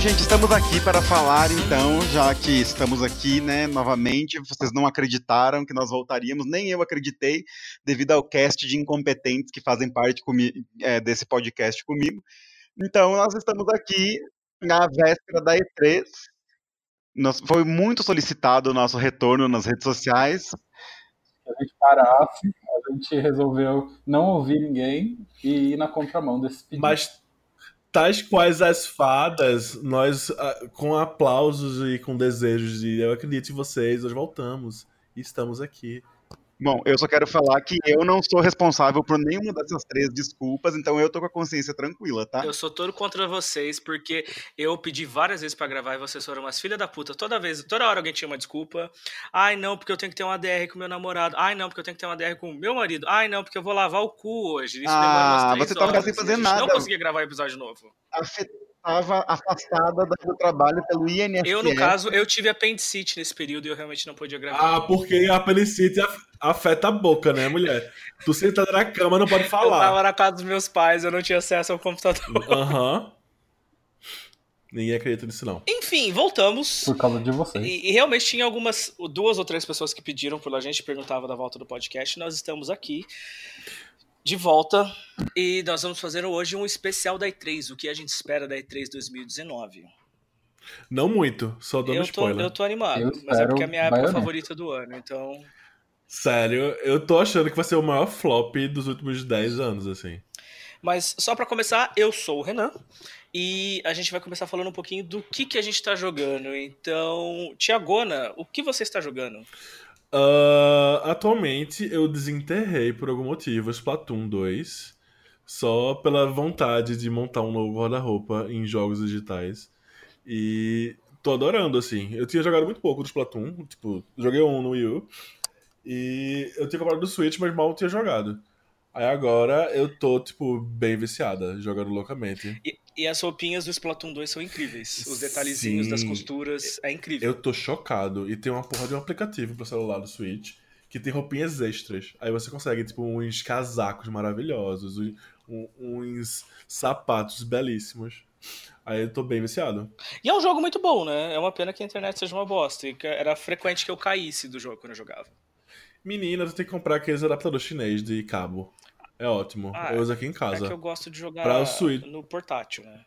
gente, estamos aqui para falar então, já que estamos aqui, né, novamente, vocês não acreditaram que nós voltaríamos, nem eu acreditei, devido ao cast de incompetentes que fazem parte é, desse podcast comigo. Então, nós estamos aqui na véspera da E3. Nós, foi muito solicitado o nosso retorno nas redes sociais. A gente parasse, a gente resolveu não ouvir ninguém e ir na contramão desse pedido. Mas tais quais as fadas, nós ah, com aplausos e com desejos de eu acredito em vocês, nós voltamos e estamos aqui. Bom, eu só quero falar que eu não sou responsável por nenhuma dessas três desculpas, então eu tô com a consciência tranquila, tá? Eu sou todo contra vocês, porque eu pedi várias vezes para gravar e vocês foram umas filha da puta. Toda vez, toda hora alguém tinha uma desculpa. Ai, não, porque eu tenho que ter uma DR com meu namorado. Ai, não, porque eu tenho que ter uma DR com meu marido. Ai, não, porque eu vou lavar o cu hoje. Isso ah, você tava sem fazer nada. não conseguia gravar episódio novo. Afet estava afastada do trabalho pelo INSS. Eu, no caso, eu tive apendicite nesse período e eu realmente não podia gravar. Ah, porque a apendicite afeta a boca, né, mulher? Tu sentada na cama, não pode falar. Eu tava na casa dos meus pais, eu não tinha acesso ao computador. Aham. Uhum. Ninguém acredita nisso, não. Enfim, voltamos. Por causa de vocês. E, e, realmente tinha algumas, duas ou três pessoas que pediram por a gente, perguntavam da volta do podcast. Nós estamos aqui de volta e nós vamos fazer hoje um especial da E3, o que a gente espera da E3 2019. Não muito, só dando eu tô, spoiler. Eu tô animado, eu mas é porque é a minha época favorita do ano, então... Sério, eu tô achando que vai ser o maior flop dos últimos 10 anos, assim. Mas só para começar, eu sou o Renan e a gente vai começar falando um pouquinho do que, que a gente tá jogando. Então, Tiagona, o que você está jogando? Uh, atualmente eu desenterrei por algum motivo Splatoon 2 só pela vontade de montar um novo guarda-roupa em jogos digitais. E tô adorando, assim. Eu tinha jogado muito pouco do Splatoon, tipo, joguei um no Wii U. E eu tinha comprado do Switch, mas mal tinha jogado. Aí agora eu tô, tipo, bem viciada, jogando loucamente. E, e as roupinhas do Splatoon 2 são incríveis. Os detalhezinhos Sim. das costuras, é incrível. Eu tô chocado. E tem uma porra de um aplicativo pro celular do Switch que tem roupinhas extras. Aí você consegue, tipo, uns casacos maravilhosos, uns sapatos belíssimos. Aí eu tô bem viciado. E é um jogo muito bom, né? É uma pena que a internet seja uma bosta. E era frequente que eu caísse do jogo quando eu jogava. Menina, tu tem que comprar aqueles adaptadores chinês de cabo. É ótimo. Ah, eu uso aqui em casa. É que eu gosto de jogar pra Switch. no portátil, né?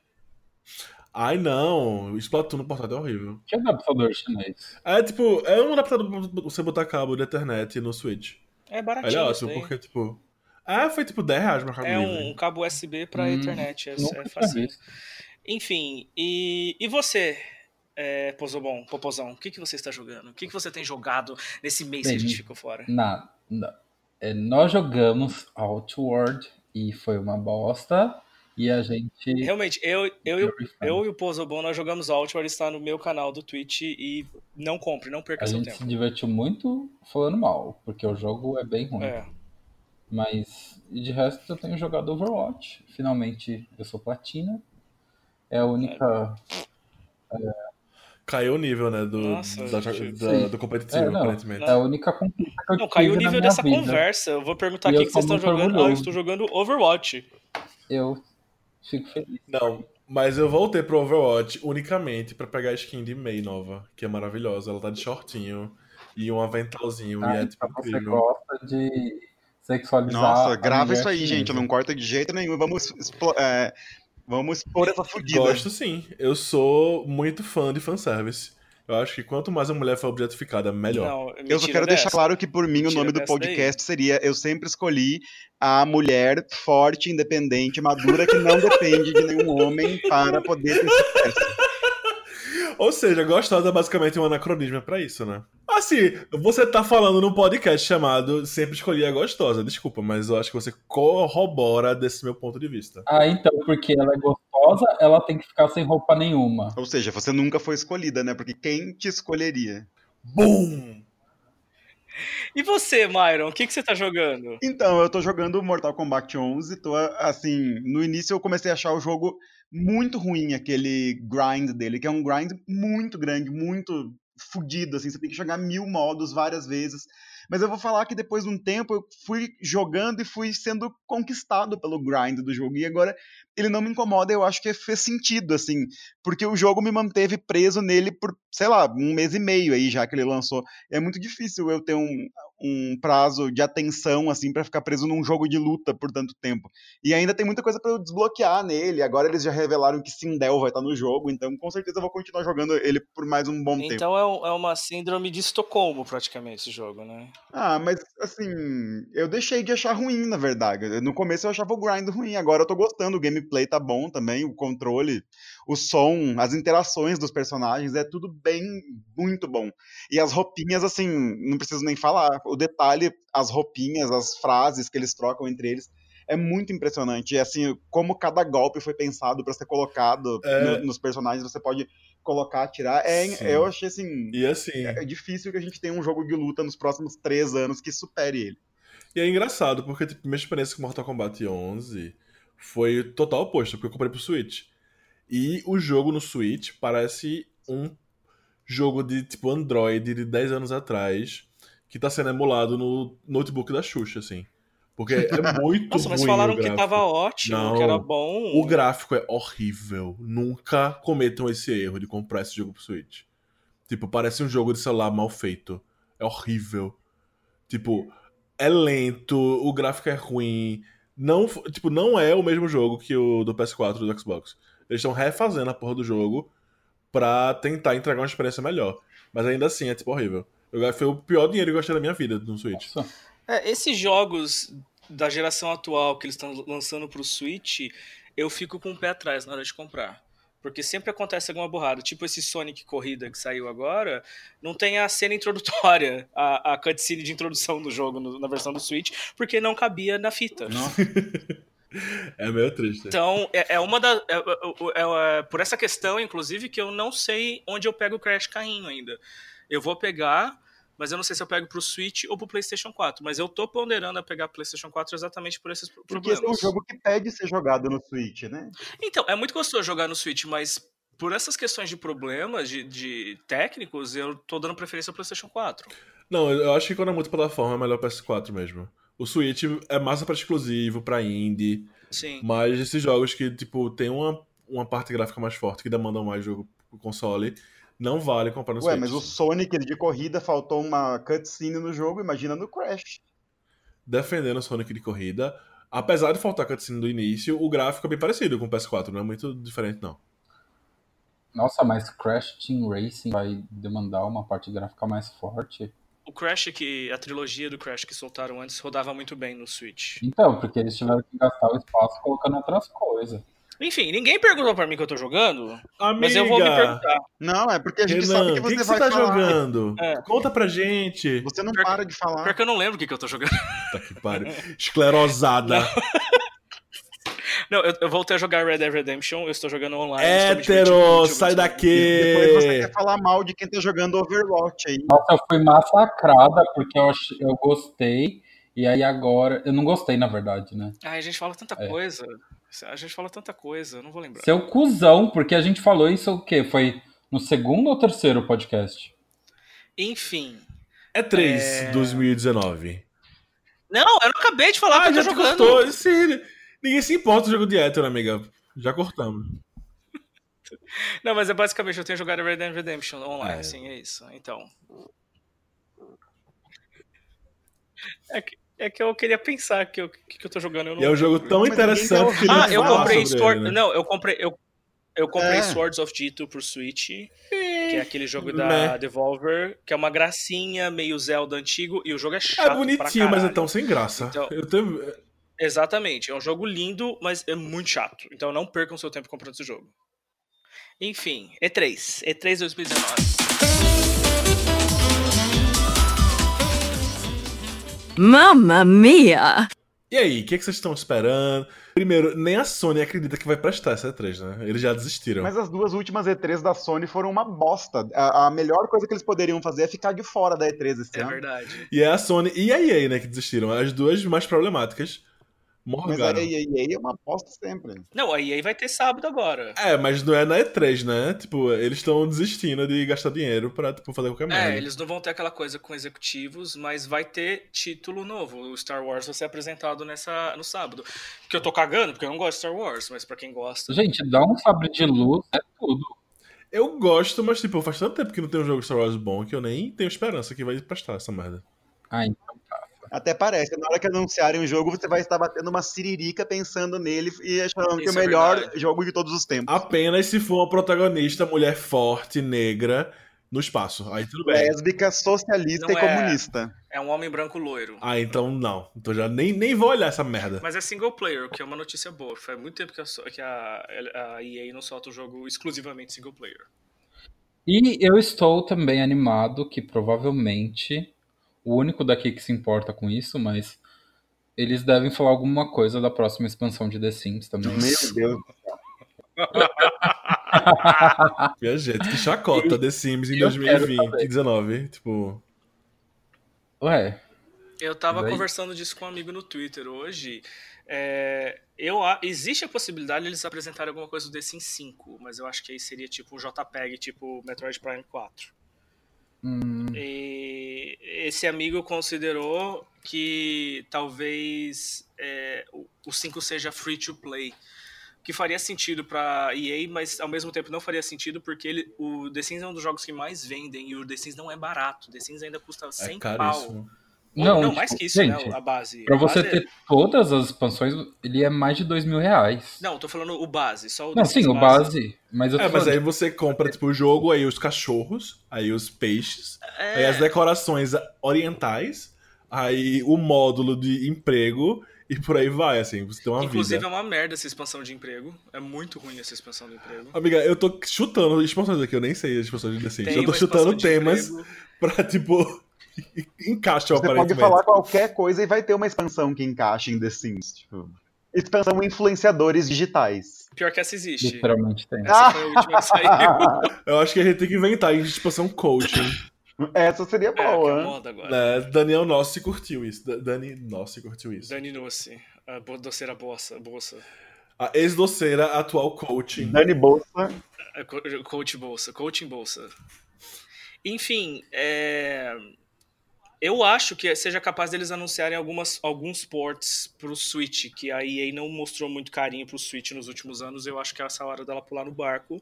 Ai, não. O Splatoon no portátil é horrível. Que adaptador chinês? É tipo, é um adaptador pra você botar cabo de internet no Switch. É baratinho. Ele é ótimo, porque, tipo. Ah, foi tipo 10 reais no Mercado É um, um cabo USB pra hum, internet. É, é fácil. Enfim, e, e você, é, Pozobon, Popozão, o que, que você está jogando? O que, que você tem jogado nesse mês Bem, que a gente ficou fora? Nada. É, nós jogamos Outward e foi uma bosta. E a gente. Realmente, eu, eu, eu, eu e o Pozobon nós jogamos Outward, está no meu canal do Twitch e não compre, não perca a seu tempo. A gente se divertiu muito falando mal, porque o jogo é bem ruim. É. Mas de resto eu tenho jogado Overwatch. Finalmente eu sou platina. É a única. É. É, Caiu o nível, né? Do, Nossa, da, da, do competitivo, é, não, aparentemente. É a única conquista que eu Não, caiu o nível dessa vida. conversa. Eu vou perguntar aqui que vocês estão jogando. Orgulhoso. Ah, eu estou jogando Overwatch. Eu fico feliz. Não, mas eu voltei pro Overwatch unicamente pra pegar a skin de Mei nova, que é maravilhosa. Ela tá de shortinho e um aventalzinho. Ah, e é tipo incrível. Você gosta de sexualizar. Nossa, grava isso aí, gente. Não corta de jeito nenhum. Vamos é, Vamos expor essa fudida. Gosto sim. Eu sou muito fã de fanservice. Eu acho que quanto mais a mulher for objetificada, melhor. Não, eu só quero deixar claro que, por mim, o nome do podcast daí. seria Eu sempre escolhi a mulher forte, independente, madura, que não depende de nenhum homem para poder ter sucesso. Ou seja, gostosa é basicamente um anacronismo para isso, né? Assim, você tá falando num podcast chamado Sempre Escolhi a Gostosa. Desculpa, mas eu acho que você corrobora desse meu ponto de vista. Ah, então, porque ela é gostosa, ela tem que ficar sem roupa nenhuma. Ou seja, você nunca foi escolhida, né? Porque quem te escolheria? Boom! E você, Myron, o que, que você tá jogando? Então, eu tô jogando Mortal Kombat 11. Tô, assim, no início eu comecei a achar o jogo muito ruim, aquele grind dele, que é um grind muito grande, muito fudido, assim, você tem que jogar mil modos várias vezes. Mas eu vou falar que depois de um tempo eu fui jogando e fui sendo conquistado pelo grind do jogo. E agora ele não me incomoda, eu acho que fez sentido, assim, porque o jogo me manteve preso nele por, sei lá, um mês e meio aí já que ele lançou. É muito difícil eu ter um, um prazo de atenção, assim, para ficar preso num jogo de luta por tanto tempo. E ainda tem muita coisa para eu desbloquear nele. Agora eles já revelaram que Sindel vai estar no jogo, então com certeza eu vou continuar jogando ele por mais um bom então tempo. Então é, é uma síndrome de Estocolmo, praticamente, esse jogo, né? Ah, mas assim, eu deixei de achar ruim, na verdade. No começo eu achava o grind ruim, agora eu tô gostando, o gameplay tá bom também, o controle, o som, as interações dos personagens, é tudo bem, muito bom. E as roupinhas, assim, não preciso nem falar. O detalhe, as roupinhas, as frases que eles trocam entre eles, é muito impressionante. E assim, como cada golpe foi pensado para ser colocado é... no, nos personagens, você pode colocar, tirar. É, eu achei assim. E assim. É, é difícil que a gente tenha um jogo de luta nos próximos três anos que supere ele. E é engraçado, porque tipo, minha experiência com Mortal Kombat 11 foi total oposto, porque eu comprei pro Switch. E o jogo no Switch parece um jogo de tipo Android de 10 anos atrás, que tá sendo emulado no notebook da Xuxa, assim. Porque é muito Nossa, mas falaram que tava ótimo, Não, que era bom. O gráfico é horrível. Nunca cometam esse erro de comprar esse jogo pro Switch. Tipo, parece um jogo de celular mal feito. É horrível. Tipo, é lento, o gráfico é ruim. Não, tipo, não é o mesmo jogo que o do PS4 do Xbox. Eles estão refazendo a porra do jogo pra tentar entregar uma experiência melhor. Mas ainda assim é tipo horrível. Eu, foi o pior dinheiro que eu gastei na minha vida no Switch. Nossa. É, esses jogos da geração atual que eles estão lançando pro Switch, eu fico com o pé atrás na hora de comprar. Porque sempre acontece alguma burrada. Tipo esse Sonic Corrida que saiu agora, não tem a cena introdutória, a, a cutscene de introdução do jogo no, na versão do Switch, porque não cabia na fita. Não. é meio triste. Então, é, é uma da. É, é, é, por essa questão, inclusive, que eu não sei onde eu pego o Crash Carrinho ainda. Eu vou pegar mas eu não sei se eu pego pro Switch ou pro PlayStation 4. Mas eu tô ponderando a pegar PlayStation 4 exatamente por esses Porque problemas. Porque esse é um jogo que pede ser jogado no Switch, né? Então, é muito gostoso jogar no Switch, mas por essas questões de problemas, de, de técnicos, eu tô dando preferência ao PlayStation 4. Não, eu acho que quando é multiplataforma é melhor PS4 mesmo. O Switch é massa para exclusivo, para indie. Sim. Mas esses jogos que, tipo, tem uma, uma parte gráfica mais forte, que demandam mais jogo pro console, não vale comprar no Ué, Switch. mas o Sonic de corrida faltou uma cutscene no jogo, imagina no Crash. Defendendo o Sonic de corrida, apesar de faltar cutscene do início, o gráfico é bem parecido com o PS4, não é muito diferente não. Nossa, mas Crash Team Racing vai demandar uma parte gráfica mais forte? O Crash que a trilogia do Crash que soltaram antes rodava muito bem no Switch. Então, porque eles tiveram que gastar o espaço colocando outras coisas. Enfim, ninguém perguntou pra mim que eu tô jogando, Amiga. mas eu vou me perguntar. Não, é porque a gente Renan, sabe que você que vai você tá falar. jogando? É. Conta pra gente. Você não para de falar. Pior que eu não lembro o que, que eu tô jogando. Tá que pariu. Esclerosada. Não. Eu, eu, voltei a jogar Red Dead Redemption, eu estou jogando online. Hétero, sai daqui! Depois você quer falar mal de quem tá jogando Overwatch aí. Nossa, eu fui massacrada porque eu, eu gostei, e aí agora. Eu não gostei, na verdade, né? Ai, a gente fala tanta é. coisa. A gente fala tanta coisa, eu não vou lembrar. Seu cuzão, porque a gente falou isso o quê? Foi no segundo ou terceiro podcast? Enfim. É 3, é... 2019. Não, eu não acabei de falar ah, que eu tô jogando. Cortou. Esse, ninguém se importa o jogo de hétero, amiga. Já cortamos. Não, mas é basicamente eu tenho jogado Red Dead Redemption online, é. sim, é isso. Então. É que, é que eu queria pensar que eu, que, que eu tô jogando. Eu não... É um jogo tão interessante que Ah, eu comprei Sword... Ele, né? Não, eu comprei. Eu, eu comprei é. Swords of Dito pro Switch, que é aquele jogo da Devolver, que é uma gracinha, meio Zelda antigo, e o jogo é, é chato. É bonitinho, mas é tão sem graça. Então, eu tenho... Exatamente, é um jogo lindo, mas é muito chato. Então não percam seu tempo comprando esse jogo. Enfim, E3. E3 2019. Mamma mia! E aí, o que, é que vocês estão esperando? Primeiro, nem a Sony acredita que vai prestar essa E3, né? Eles já desistiram. Mas as duas últimas E3 da Sony foram uma bosta. A, a melhor coisa que eles poderiam fazer é ficar de fora da E3 esse é ano. É verdade. E é a Sony e a EA, né, que desistiram. As duas mais problemáticas. Mas a EA é uma aposta sempre. Não, a EA vai ter sábado agora. É, mas não é na E3, né? Tipo, eles estão desistindo de gastar dinheiro pra tipo, fazer qualquer merda. É, eles não vão ter aquela coisa com executivos, mas vai ter título novo. O Star Wars vai ser apresentado nessa, no sábado. Que eu tô cagando, porque eu não gosto de Star Wars, mas pra quem gosta. Gente, dá um sabre de luz, é tudo. Eu gosto, mas tipo, faz tanto tempo que não tem um jogo Star Wars bom que eu nem tenho esperança que vai prestar essa merda. Ah, então. Até parece. Na hora que anunciarem o jogo, você vai estar batendo uma siririca pensando nele e achando que é o melhor verdade. jogo de todos os tempos. Apenas se for uma protagonista mulher forte, negra, no espaço. Aí tudo bem. Lésbica, socialista Não e é- comunista. É um homem branco loiro. Ah, então não. Então já nem, nem vou olhar essa merda. Mas é single player, o que é uma notícia boa. Faz muito tempo que a, que a, a EA não solta um jogo exclusivamente single player. E eu estou também animado que provavelmente o único daqui que se importa com isso, mas eles devem falar alguma coisa da próxima expansão de The Sims também. Meu Deus. Minha gente, que chacota The Sims em Eu quero 2020, saber. 19. Tipo, Ué, Eu tava Daí- conversando disso com um amigo no Twitter hoje. É, eu, existe a possibilidade de eles apresentarem alguma coisa do The Sims 5, mas eu acho que aí seria tipo um JPEG, tipo Metroid Prime 4. Hum, E esse amigo considerou que talvez é, o, o 5 seja free to play. Que faria sentido pra EA, mas ao mesmo tempo não faria sentido porque ele, o The Sims é um dos jogos que mais vendem e o The Sims não é barato. O The Sims ainda custa 100 é pau. caríssimo. Não, não, tipo, mais que isso, gente, né? A base. pra A você base é- ter todas as expansões, ele é mais de dois mil reais. Não, tô falando o base, só o Não, sim, o base. Mas eu tô É, mas falando, aí você compra, tipo, o jogo, aí os cachorros, aí os peixes, É, aí as decorações orientais, aí o módulo de emprego e por aí vai, assim, você tem uma Inclusive vida. é uma merda essa expansão de emprego. É muito ruim essa expansão de emprego. Amiga, eu tô chutando expansões aqui, eu nem sei as expansões de The Sims. Eu tô chutando temas emprego. pra, tipo, encaixe Você pode falar qualquer coisa e vai ter uma expansão que encaixe em The Sims. Tipo, expansão influenciadores digitais. Pior que essa existe. literalmente tem. Essa foi a última que saiu. Eu acho que a gente tem que inventar expansão coaching. Essa seria É, que é boa. né? moda agora. né? Daniel Nossi curtiu isso. Da- Dani Nossi curtiu isso. Dani Nossi, a doceira bolsa. bolsa. A ex-doceira, atual coaching. Dani Bolsa. É, co- Coach bolsa, coaching bolsa. Enfim, é, eu acho que seja capaz deles anunciarem algumas, alguns ports pro Switch, que a EA não mostrou muito carinho pro Switch nos últimos anos. Eu acho que é essa hora dela pular no barco.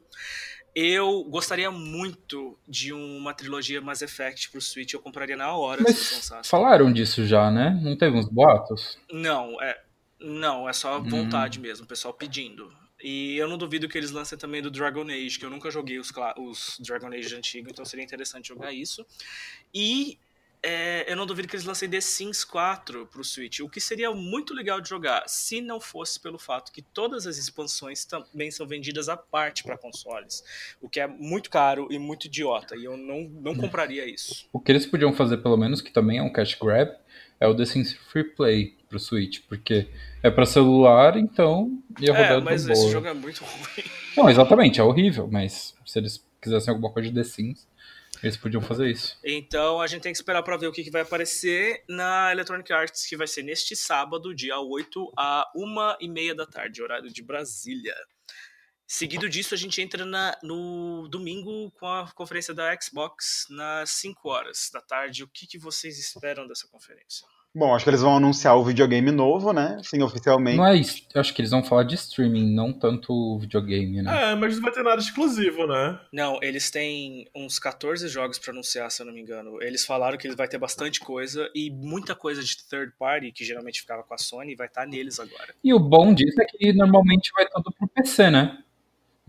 Eu gostaria muito de uma trilogia Mass Effect pro Switch. Eu compraria na hora Mas falaram disso já, né? Não teve uns boatos? Não, é, não, é só vontade mesmo, o pessoal pedindo. E eu não duvido que eles lancem também do Dragon Age, que eu nunca joguei os, os Dragon Age antigos, então seria interessante jogar isso. E é, eu não duvido que eles lancem The Sims 4 pro Switch, o que seria muito legal de jogar, se não fosse pelo fato que todas as expansões também são vendidas à parte para consoles, o que é muito caro e muito idiota, e eu não, não compraria isso. O que eles podiam fazer, pelo menos, que também é um cash grab, é o The Sims Free Play pro Switch, porque é pra celular, então ia rodar É, mas boa. esse jogo é muito ruim. Não, exatamente, é horrível, mas se eles quisessem alguma coisa de The Sims, eles podiam fazer isso. Então a gente tem que esperar para ver o que, que vai aparecer na Electronic Arts, que vai ser neste sábado, dia 8, a 1h30 da tarde, horário de Brasília. Seguido disso, a gente entra na- no domingo com a conferência da Xbox nas 5 horas da tarde. O que, que vocês esperam dessa conferência? Bom, acho que eles vão anunciar o videogame novo, né? Sim, oficialmente. Não é isso, eu acho que eles vão falar de streaming, não tanto o videogame, né? É, mas não vai ter nada exclusivo, né? Não, eles têm uns 14 jogos para anunciar, se eu não me engano. Eles falaram que vai ter bastante coisa e muita coisa de third party, que geralmente ficava com a Sony, vai estar neles agora. E o bom disso é que normalmente vai tudo pro PC, né?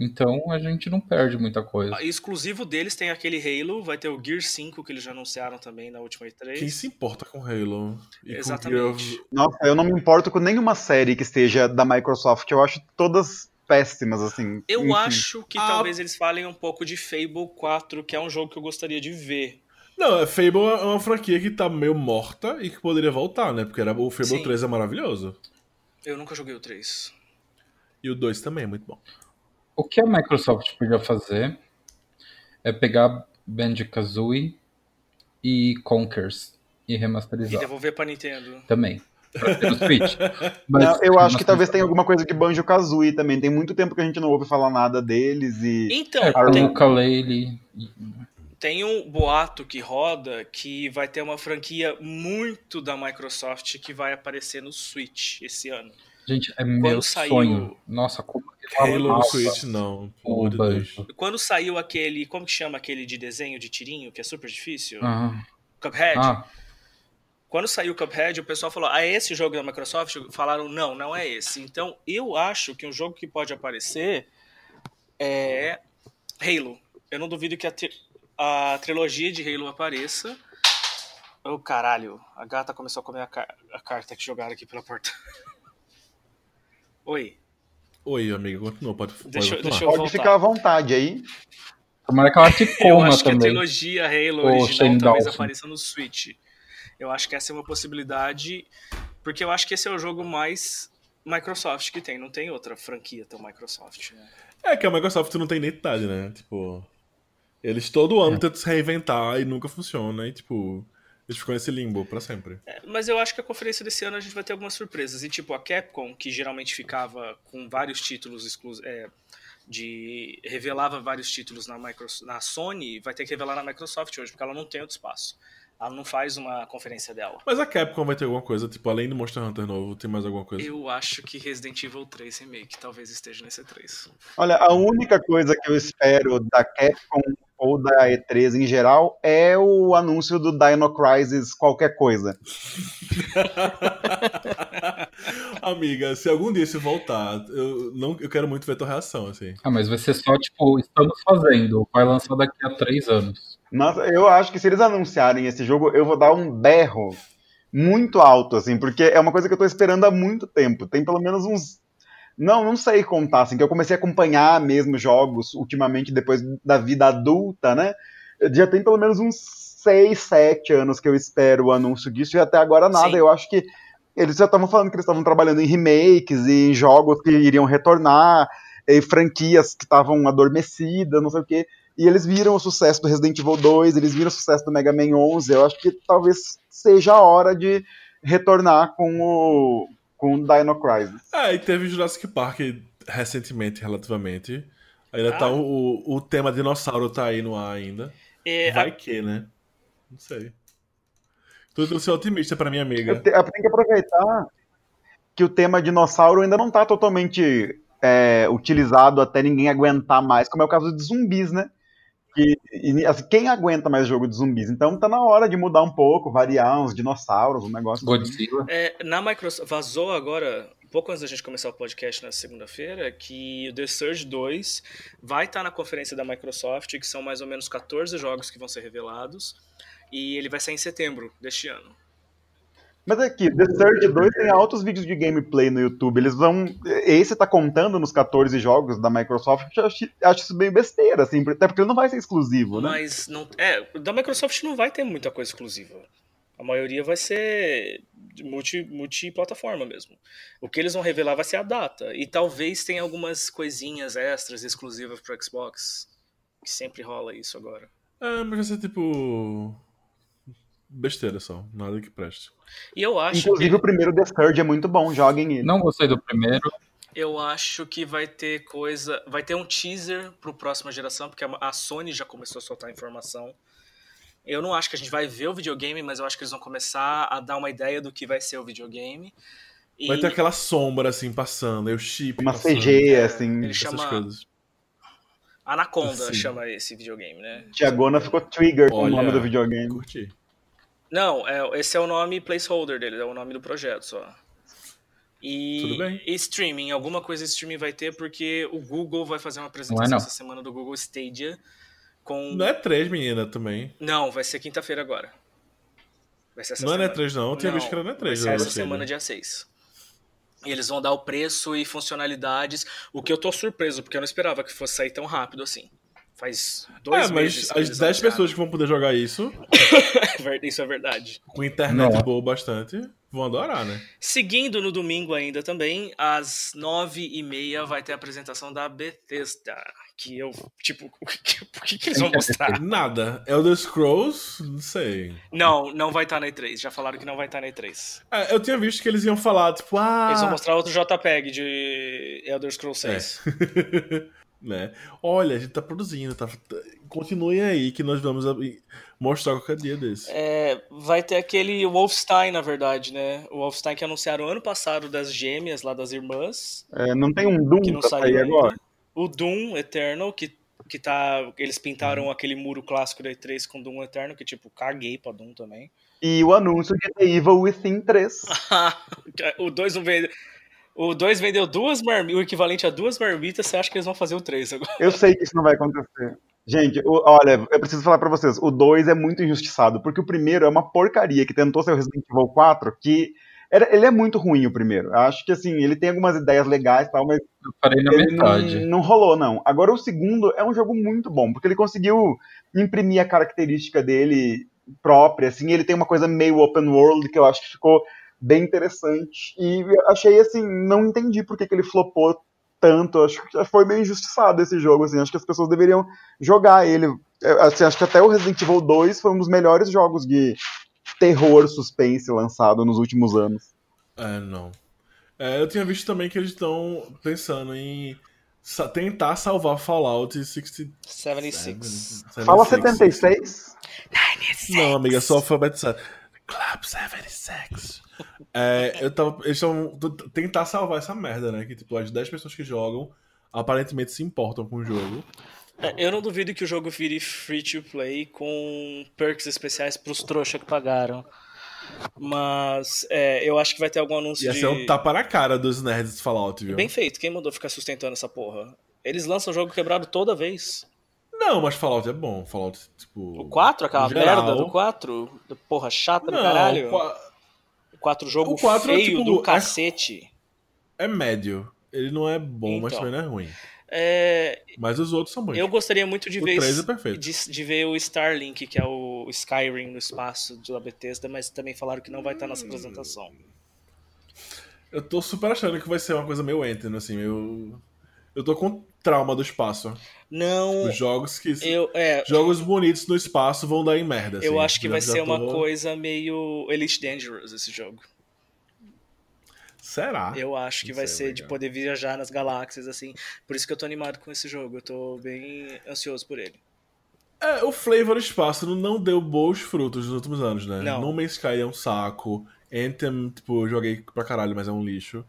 Então a gente não perde muita coisa. Ah, Exclusivo deles tem aquele Halo, vai ter o Gear 5 que eles já anunciaram também na última E3. Quem se importa com Halo? E Exatamente. Com Nossa, eu não me importo com nenhuma série que esteja da Microsoft. Eu acho todas péssimas, assim. Eu Enfim. acho que Ah. talvez eles falem um pouco de Fable 4, que é um jogo que eu gostaria de ver. Não, é, Fable é uma franquia que tá meio morta e que poderia voltar, né? Porque era, o Fable Sim. 3 é maravilhoso. Eu nunca joguei o 3. E o 2 também é muito bom. O que a Microsoft podia fazer é pegar Banjo-Kazooie e Conkers e E remasterizar devolver pra Nintendo. também. no Switch. Mas, não, eu acho que talvez tenha alguma coisa de Banjo Kazooie também. Tem muito tempo que a gente não ouve falar nada deles e. Então, é, tem... ukulele. Tem um boato que roda que vai ter uma franquia muito da Microsoft que vai aparecer no Switch esse ano. Gente, é meu saiu... sonho. Nossa, como Halo no Switch, não. O Banjo. Quando saiu aquele. Como que chama aquele de desenho de tirinho, que é super difícil? Uhum. Cuphead. Ah. Quando saiu o Cuphead, o pessoal falou: Ah, é esse jogo da Microsoft? Falaram: Não, não é esse. Então, eu acho que um jogo que pode aparecer é Halo. Eu não duvido que a, a trilogia de Halo apareça. Ô, oh, caralho, a gata começou a comer a, car a carta que jogaram aqui pela porta. Oi. Oi, amigo, continua, pode, pode, deixa, deixa pode ficar à vontade aí. Tomara que ela te coma Eu acho também. que a trilogia Halo original talvez apareça no Switch. Eu acho que essa é uma possibilidade, porque eu acho que esse é o jogo mais Microsoft que tem, não tem outra franquia tão Microsoft, né? É que a Microsoft não tem identidade, né? Tipo, eles todo ano é. tentam se reinventar e nunca funciona, e tipo, eles ficam nesse limbo para sempre. É, mas eu acho que a conferência desse ano a gente vai ter algumas surpresas. E tipo, a Capcom, que geralmente ficava com vários títulos exclusivos. É, de revelava vários títulos na, Microsoft, na Sony, vai ter que revelar na Microsoft hoje, porque ela não tem outro espaço. Ela não faz uma conferência dela. Mas a Capcom vai ter alguma coisa, tipo, além do Monster Hunter novo, tem mais alguma coisa? Eu acho que Resident Evil 3 Remake talvez esteja nesse 3. Olha, a única coisa que eu espero da Capcom ou da E3 em geral é o anúncio do Dino Crisis qualquer coisa. Amiga, se algum dia isso voltar, eu, não, eu quero muito ver tua reação, assim. Ah, mas vai ser só, tipo, estamos fazendo. Vai lançar daqui a três anos. Nossa, eu acho que se eles anunciarem esse jogo, eu vou dar um berro muito alto, assim, porque é uma coisa que eu tô esperando há muito tempo. Tem pelo menos uns. Não, não sei contar, assim, que eu comecei a acompanhar mesmo jogos ultimamente, depois da vida adulta, né? Já tem pelo menos uns 6, 7 anos que eu espero o anúncio disso, e até agora nada. Sim. Eu acho que eles já estavam falando que eles estavam trabalhando em remakes e em jogos que iriam retornar, e franquias que estavam adormecidas, não sei o quê. E eles viram o sucesso do Resident Evil 2, eles viram o sucesso do Mega Man 11. Eu acho que talvez seja a hora de retornar com o, com o Dino Crisis. É, e teve Jurassic Park recentemente, relativamente. Ainda ah. tá o, o tema dinossauro tá aí no ar ainda. É, Vai a... que, né? Não sei. Tô tentando ser otimista pra minha amiga. Tem que aproveitar que o tema dinossauro ainda não tá totalmente é, utilizado até ninguém aguentar mais, como é o caso de zumbis, né? Que, e, assim, quem aguenta mais jogo de zumbis? Então tá na hora de mudar um pouco, variar uns dinossauros, um negócio. Assim. Godzilla. É, na Microsoft, vazou agora, pouco antes da gente começar o podcast na segunda-feira, que o The Surge 2 vai estar tá na conferência da Microsoft, que são mais ou menos 14 jogos que vão ser revelados, e ele vai sair em setembro deste ano. Mas aqui, The Surge 2 tem altos vídeos de gameplay no YouTube. Eles vão. Esse tá contando nos 14 jogos da Microsoft. Eu acho, acho isso bem besteira, assim, até porque ele não vai ser exclusivo, né? Mas não. É, da Microsoft não vai ter muita coisa exclusiva. A maioria vai ser multi, multiplataforma mesmo. O que eles vão revelar vai ser a data. E talvez tenha algumas coisinhas extras exclusivas pro Xbox. Que sempre rola isso agora. É, mas vai ser tipo besteira só, nada que preste. E eu acho Inclusive que... o primeiro The Surge é muito bom, joguem ele. Não gostei do primeiro. Eu acho que vai ter coisa, vai ter um teaser pro próxima geração, porque a Sony já começou a soltar informação. Eu não acho que a gente vai ver o videogame, mas eu acho que eles vão começar a dar uma ideia do que vai ser o videogame. E... Vai ter aquela sombra assim passando, aí o chip. Uma passando. CG, é, assim. Ele chama. Coisas. Anaconda assim. chama esse videogame, né? Tiagona ficou trigger com o nome do videogame. Curti. Não, é, esse é o nome placeholder dele, é o nome do projeto só. E, Tudo bem. e streaming, alguma coisa streaming vai ter, porque o Google vai fazer uma apresentação não é não. essa semana do Google Stadia com. Não é três, menina, também. Não, vai ser quinta-feira agora. Vai ser essa não é semana. é três, não. Eu tinha visto que era não é três. Vai ser essa semana, dia 6. E eles vão dar o preço e funcionalidades. O que eu tô surpreso, porque eu não esperava que fosse sair tão rápido assim. Faz dois é, meses. Mas as 10 pessoas que vão poder jogar isso. isso é verdade. Com internet Não. boa bastante. vão adorar, né? Seguindo no domingo ainda também, às nove e meia vai ter a apresentação da Bethesda. Que eu, tipo, o que, o que, que eles vão mostrar? Nada. Elder Scrolls, não sei. Não, não vai estar tá na E3. Já falaram que não vai estar tá na E3. É, eu tinha visto que eles iam falar, tipo, ah. Eles vão mostrar outro JPEG de Elder Scrolls 6. É. né? Olha, a gente tá produzindo, tá... Continuem aí que nós vamos mostrar qualquer dia desse. É, vai ter aquele Wolfenstein, na verdade, né? O Wolfenstein que anunciaram ano passado das gêmeas lá das irmãs. É, não tem um Doom que não pra sair agora? O Doom Eternal, que, que tá. Eles pintaram uhum. aquele muro clássico da E3 com Doom Eternal, que tipo, caguei pra Doom também. E o anúncio de The Evil Within 3. o 2 não veio. O 2 vendeu duas marmitas, o equivalente a duas marmitas, você acha que eles vão fazer o 3 agora? Eu sei que isso não vai acontecer. Gente, o, olha, eu preciso falar para vocês, o 2 é muito injustiçado, porque o primeiro é uma porcaria que tentou ser o Resident Evil 4, que era, ele é muito ruim o primeiro. Eu acho que assim, ele tem algumas ideias legais e tal, mas eu parei na metade. Não, não rolou, não. Agora o segundo é um jogo muito bom, porque ele conseguiu imprimir a característica dele própria, assim, ele tem uma coisa meio open world que eu acho que ficou bem interessante. E achei assim, não entendi por que, que ele flopou tanto. Acho que foi meio injustiçado esse jogo, assim. Acho que as pessoas deveriam jogar ele. Assim, acho que até o Resident Evil 2 foi um dos melhores jogos de terror suspense lançado nos últimos anos. É, não. É, eu tinha visto também que eles estão pensando em sa tentar salvar Fallout 60... 76. Fala 76? 96. Não, amiga, só alfabetizado. Club 76. É, eu tava, eles estão tentar salvar essa merda, né? Que tipo, as 10 pessoas que jogam aparentemente se importam com o jogo. É, eu não duvido que o jogo vire free to play com perks especiais pros trouxa que pagaram. Mas é, eu acho que vai ter algum anúncio Ia de... ser um tapa na cara dos nerds de Fallout, viu? Bem feito. Quem mandou ficar sustentando essa porra? Eles lançam o jogo quebrado toda vez. Não, mas Fallout é bom. Fallout, tipo... O 4? Aquela merda do 4? Porra chata do caralho. O 4 jogo o 4 feio é, tipo, do cacete. É, é médio. Ele não é bom, então, mas também não é ruim. É... Mas os outros são bons. Eu gostaria muito de o ver, é de, de, ver o Starlink, que é o Skyrim no espaço da Bethesda, mas também falaram que não vai estar nessa apresentação. Eu tô super achando que vai ser uma coisa meio Anthem, assim, meio... Eu tô com trauma do espaço. Não. Os jogos que. Eu, é, jogos bonitos no espaço vão dar em merda. Eu assim. acho que já, vai ser tô... uma coisa meio Elite Dangerous esse jogo. Será? Eu acho que Não vai ser legal. de poder viajar nas galáxias, assim. Por isso que eu tô animado com esse jogo. Eu tô bem ansioso por ele. É, o Flavor Espaço não deu bons frutos nos últimos anos, né? Não. No Man's Sky é um saco. Anthem, tipo, joguei pra caralho, mas é um lixo.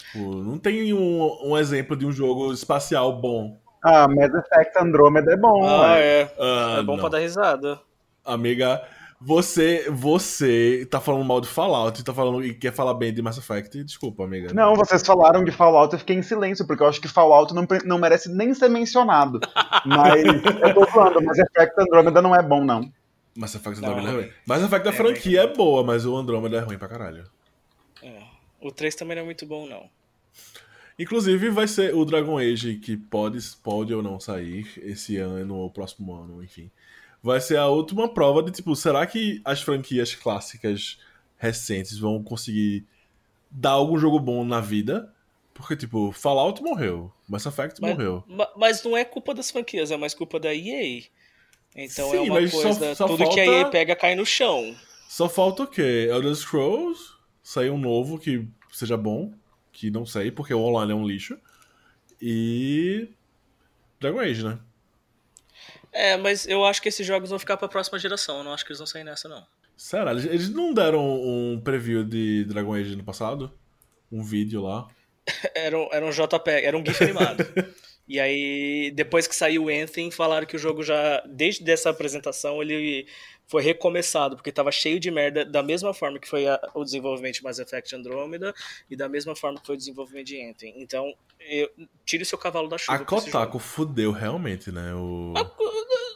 Tipo, não tem um, um exemplo de um jogo espacial bom. Ah, Mass Effect Andromeda é bom. Ah, é. Ah, é bom não. pra dar risada. Amiga, você, você tá falando mal de Fallout e tá falando e quer falar bem de Mass Effect? Desculpa, amiga. Não, vocês falaram de Fallout, eu fiquei em silêncio, porque eu acho que Fallout não, não merece nem ser mencionado. Mas eu tô falando, Mass Effect Andromeda não é bom, não. Mass Effect Andromeda é ruim. Mass Effect da é franquia é boa, mas o Andromeda é ruim pra caralho. É. O 3 também não é muito bom, não. Inclusive, vai ser o Dragon Age, que pode, pode ou não sair esse ano ou próximo ano, enfim vai ser a última prova de tipo, será que as franquias clássicas recentes vão conseguir dar algum jogo bom na vida? Porque, tipo, Fallout morreu, Mass Effect mas, morreu. Mas não é culpa das franquias, é mais culpa da EA. Então Sim, é uma coisa, só, só tudo falta... que a EA pega cai no chão. Só falta o quê? Elder Scrolls, sair um novo que seja bom, que não sei, porque o online é um lixo. E Dragon Age, né? É, mas eu acho que esses jogos vão ficar pra próxima geração. Eu não acho que eles vão sair nessa, não. Será? Eles não deram um preview de Dragon Age no passado? Um vídeo lá? era, um, era um JPEG, era um GIF animado. e aí, depois que saiu o Anthem, falaram que o jogo já, desde essa apresentação, ele foi recomeçado, porque estava cheio de merda, da mesma forma que foi a, o desenvolvimento de Mass Effect Andromeda e da mesma forma que foi o desenvolvimento de Anthem. Então, eu, tire o seu cavalo da chuva. A Kotaku fudeu realmente, né? O... A,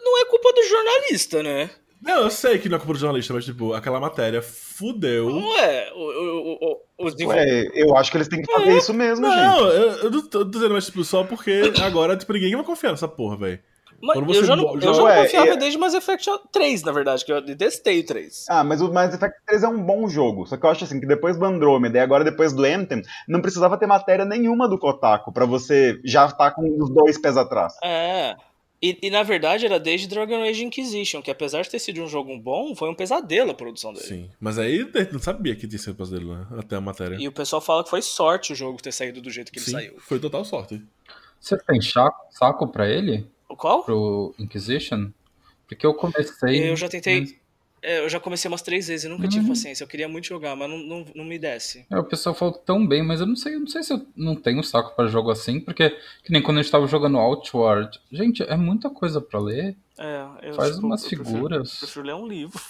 não é culpa do jornalista, né? Não, eu sei que não é culpa do jornalista, mas, tipo, aquela matéria fudeu. Ué, o, o, o, os Ué, eu acho que eles têm que fazer é, isso mesmo, não, gente. Não, eu, eu tô dizendo, mas, tipo, só porque agora, tipo, ninguém vai confiar nessa porra, velho. Mas eu já não, eu já não confiava é, desde Mass Effect 3, na verdade, que eu detestei o 3. Ah, mas o Mass Effect 3 é um bom jogo. Só que eu acho assim, que depois do Andromeda e agora depois do Anthem, não precisava ter matéria nenhuma do Kotaku para você já estar tá com os dois pés atrás. É. E, e, na verdade era desde Dragon Age Inquisition, que apesar de ter sido um jogo bom, foi um pesadelo a produção dele. Sim, mas aí não sabia que tinha sido um pesadelo, né? Até a matéria. E o pessoal fala que foi sorte o jogo ter saído do jeito que Sim, ele saiu. Foi total sorte. Você tem saco, saco pra ele? O qual? Pro Inquisition? Porque eu comecei. Eu já tentei. Mas... É, eu já comecei umas três vezes e nunca uhum. tive paciência. Eu queria muito jogar, mas não, não, não me desce. É, o pessoal falou tão bem, mas eu não sei, eu não sei se eu não tenho saco para jogo assim, porque que nem quando a gente tava jogando Outward. Gente, é muita coisa para ler. É, eu, Faz tipo, umas eu figuras. Prefiro, prefiro ler um livro.